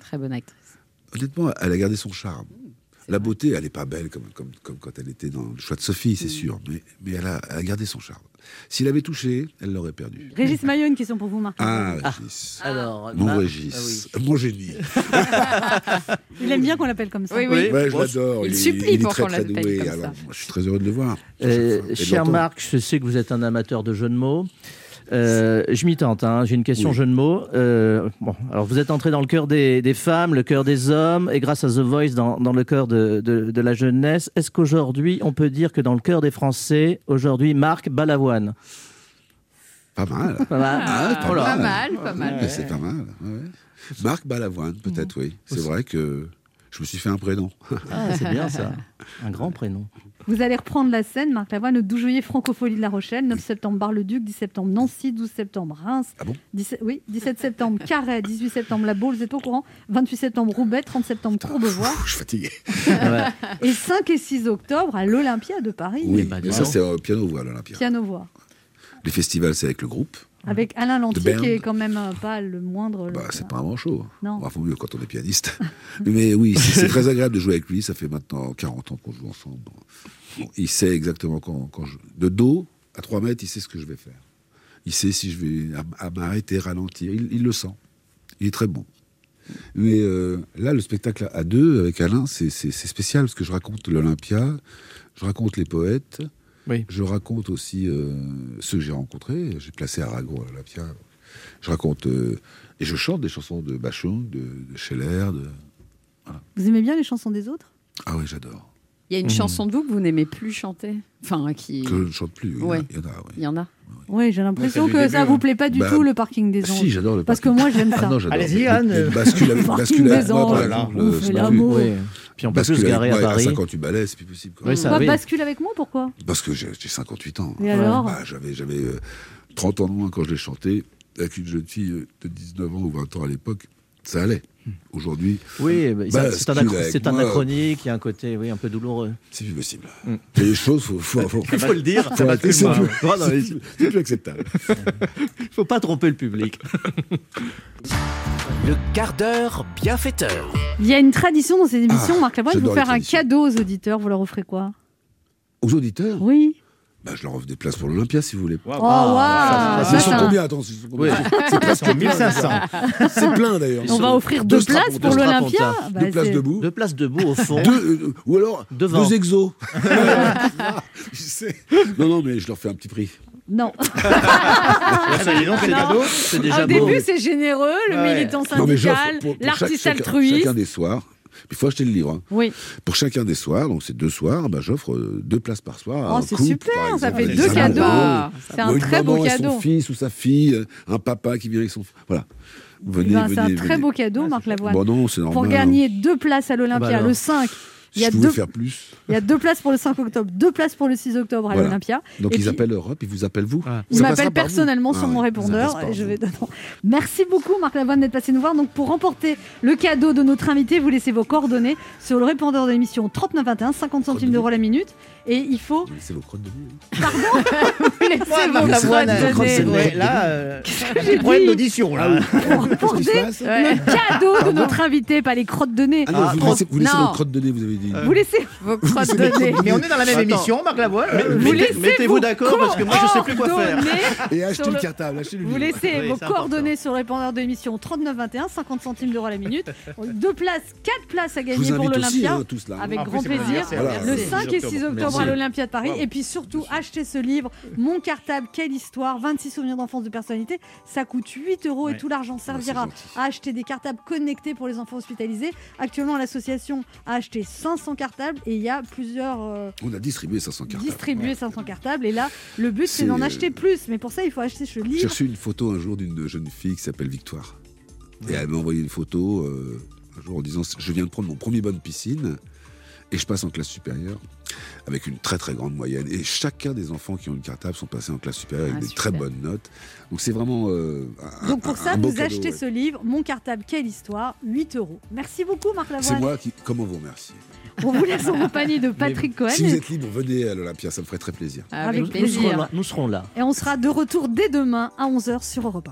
très bonne actrice. Honnêtement, elle a gardé son charme. La beauté, elle n'est pas belle comme, comme, comme quand elle était dans le choix de Sophie, c'est sûr, mais, mais elle, a, elle a gardé son charme. S'il avait touché, elle l'aurait perdu. Régis Maillot, une question pour vous, Marc. Ah, Ah. Régis. Alors, Mon Marc- Régis. Ah oui. Mon génie. *laughs* Il aime bien qu'on l'appelle comme ça. Oui, oui. Ouais, je l'adore. il supplie il est pour qu'on l'appelle comme Alors, ça. moi, je suis très heureux de le voir. Euh, cher. Marc, je sais que vous êtes un amateur de jeux de mots. Euh, je m'y tente, hein. j'ai une question jeu de mots. Euh, bon, alors vous êtes entré dans le cœur des, des femmes, le cœur des hommes, et grâce à The Voice dans, dans le cœur de, de- de la jeunesse. Est-ce qu'aujourd'hui, on peut dire que dans le cœur des Français, aujourd'hui, Marc Balavoine Pas mal. Pas mal. Ah, Pas mal, pas mal. C'est pas mal. ouais. Marc Balavoine, peut-être, oui. C'est vrai que je me suis fait un prénom. Ah, c'est bien ça. Un grand prénom. Vous allez reprendre la scène, Marc Lavoine, le 12 juillet, Francophonie de La Rochelle, 9 septembre, Bar-le-Duc, 10 septembre, Nancy, 12 septembre, Reims, Ah bon? 17, oui, 17 septembre, Carhaix, 18 septembre, La Baule, vous êtes au courant, 28 septembre, Roubaix, 30 septembre, Courbevoie, *laughs* Je suis fatigué. Et 5 et 6 octobre à l'Olympia de Paris, Oui, bah, ça c'est au piano-voix l'Olympia. piano-voix, Les festivals, c'est avec le groupe. Avec Alain Lantier, qui est quand même euh, pas le moindre. Bah, c'est pas un manchot. Non. Il faut mieux quand on est pianiste. *laughs* Mais oui, c'est très *laughs* agréable de jouer avec lui. Ça fait maintenant 40 ans qu'on joue ensemble. Bon, il sait exactement quand, quand je... De dos, à 3 mètres, il sait ce que je vais faire. Il sait si je vais m'arrêter, ralentir. Il, il le sent. Il est très bon. Mais euh, là, le spectacle à deux avec Alain, c'est spécial parce que je raconte l'Olympia, je raconte les poètes, Oui. je raconte aussi euh, ceux que j'ai rencontrés. J'ai placé Aragon à l'Olympia. Je raconte euh, et je chante des chansons de Bachung, de, de Scheller. De... Vous aimez bien les chansons des autres? Ah oui, j'adore. Il y a une Mhm. chanson de vous que vous n'aimez plus chanter Enfin, qui. Que je ne chante plus. Il y en a- Ouais. il y en a, oui. Il y en a. Oui, j'ai l'impression que du ça début, vous hein. plaît pas du Bah, tout le parking des anges. Si, j'adore le Parce que parking. moi j'aime Ah ça. non, j'adore. Allez-y, Anne. Le bascule avec, Parking bascule avec des anges. On le- fait pas l'amour. Oui. Puis on peut Bascule se garer moi à Paris. 58 balais, c'est plus possible. quoi. Oui, ça, Pourquoi oui. bascule avec moi Pourquoi? Parce que j'ai j'ai 58 ans. Et alors? Bah, J'avais j'avais, euh, 30 ans de moins quand je l'ai chanté, avec une jeune fille de 19 ans ou 20 ans à l'époque, ça allait. Aujourd'hui, Oui, bah, ça- c'est anachronique, il y a un côté oui, un peu douloureux. C'est plus possible. Mm. Il y a des choses, faut, faut, faut, Il faut le dire, faut ça bascule c'est plus- c'est- acceptable. Il faut pas tromper le public. Le quart d'heure bienfaiteur. Il y a une tradition dans ces émissions, Ah, Marc Lavoine, de les faire un cadeau aux auditeurs. Vous leur offrez quoi? Aux auditeurs? Oui. Bah, Je leur offre des places pour l'Olympia si vous voulez. Oh, waouh Ça, Ils ça, sont combien Attends, Oui. *laughs* C'est presque plein. 1500. C'est plein d'ailleurs. On va offrir Deux deux places pour l'Olympia. Bah, Deux places debout. Deux places debout au fond. Deux, euh, ou alors Devant. deux exos. *laughs* Je sais. Non, non, mais je leur fais un petit prix. Non. *laughs* Ah, c'est Au début, c'est généreux, le Ouais. militant syndical, l'artiste altruiste. Chacun des soirs. Il faut acheter le livre. hein. Oui. Pour chacun des soirs, donc c'est deux soirs, bah, j'offre euh, deux places par soir. à Oh, c'est super, par ça fait deux un cadeaux. amoureux, C'est un très beau cadeau. son fils ou sa fille, euh, un papa qui vient avec son. Voilà. Venez, Ben, venez. c'est un très beau cadeau, Marc Lavoine. Bon, non, c'est normal. Pour gagner deux places à l'Olympia, Ah bah le 5. Il y, a deux, faire plus. il y a deux places pour le 5 octobre, deux places pour le 6 octobre à Voilà. l'Olympia. Donc Et ils puis- appellent Europe, ils vous appellent vous. Il Ça passera m'appelle par vous. personnellement Ah sur mon ouais, répondeur. et je vais... non. Merci beaucoup, Marc Lavoine, d'être passé nous voir. Donc, pour remporter le cadeau de notre invité, vous laissez vos coordonnées sur le répondeur de l'émission 3921, 50 centimes d'euros la minute. Et il faut. Vous laissez vos crottes de nez. Vous laissez Moi, vos Marc Lavoine, crottes de euh, nez. ouais, là, euh, J'ai problème dit- d'audition, là. Pour remporter le cadeau de notre invité, pas les crottes de nez. Ah non, vous laissez, vous laissez Non. votre crotte de nez, vous avez dit. Vous laissez *laughs* vos crottes nez. Mais on est dans la même Attends. émission, Marc Lavoine. Vous Mettez- laissez Mettez-vous vos d'accord parce que moi je sais plus quoi faire. coordonnées Et achetez le le- cartable, achetez le Vous livre. laissez Oui, vos coordonnées sur le répondeur de l'émission 3921, 50 centimes d'euros la minute. Deux places, quatre places à gagner pour l'Olympia. là. Avec plus, grand plaisir. Le Merci. 5 et 6 octobre Merci. à l'Olympia de Paris. Et puis surtout, achetez ce livre, Mon cartable, quelle histoire 26 souvenirs d'enfance de personnalité. Ça coûte 8 euros et tout l'argent servira à acheter des cartables connectés pour les enfants hospitalisés. Actuellement, l'association a acheté 500 cartables et il y a plusieurs. euh, On a distribué 500 cartables. distribué 500 cartables et là le but c'est C'est, d'en euh, acheter plus mais pour ça il faut acheter ce J'ai livre reçu une photo un jour d'une jeune fille qui s'appelle Victoire. Et elle m'a envoyé une photo euh, un jour en disant Je viens de prendre mon premier bain de piscine et je passe en classe supérieure avec une très très grande moyenne. Et chacun des enfants qui ont une cartable sont passés en classe supérieure avec Ah, des super. très bonnes notes. Donc c'est vraiment. euh, un- donc pour ça un beau vous cadeau, achetez ouais. ce livre Mon cartable quelle histoire 8 euros merci beaucoup Marc C'est Lavoine moi qui. Comment vous remercier? On vous laisse en compagnie de Patrick Cohen. Si vous êtes libre, venez à l'Olympia, ça me ferait très plaisir. Ah, avec nous, plaisir. Serons, là. Et on sera de retour dès demain à 11h sur Europe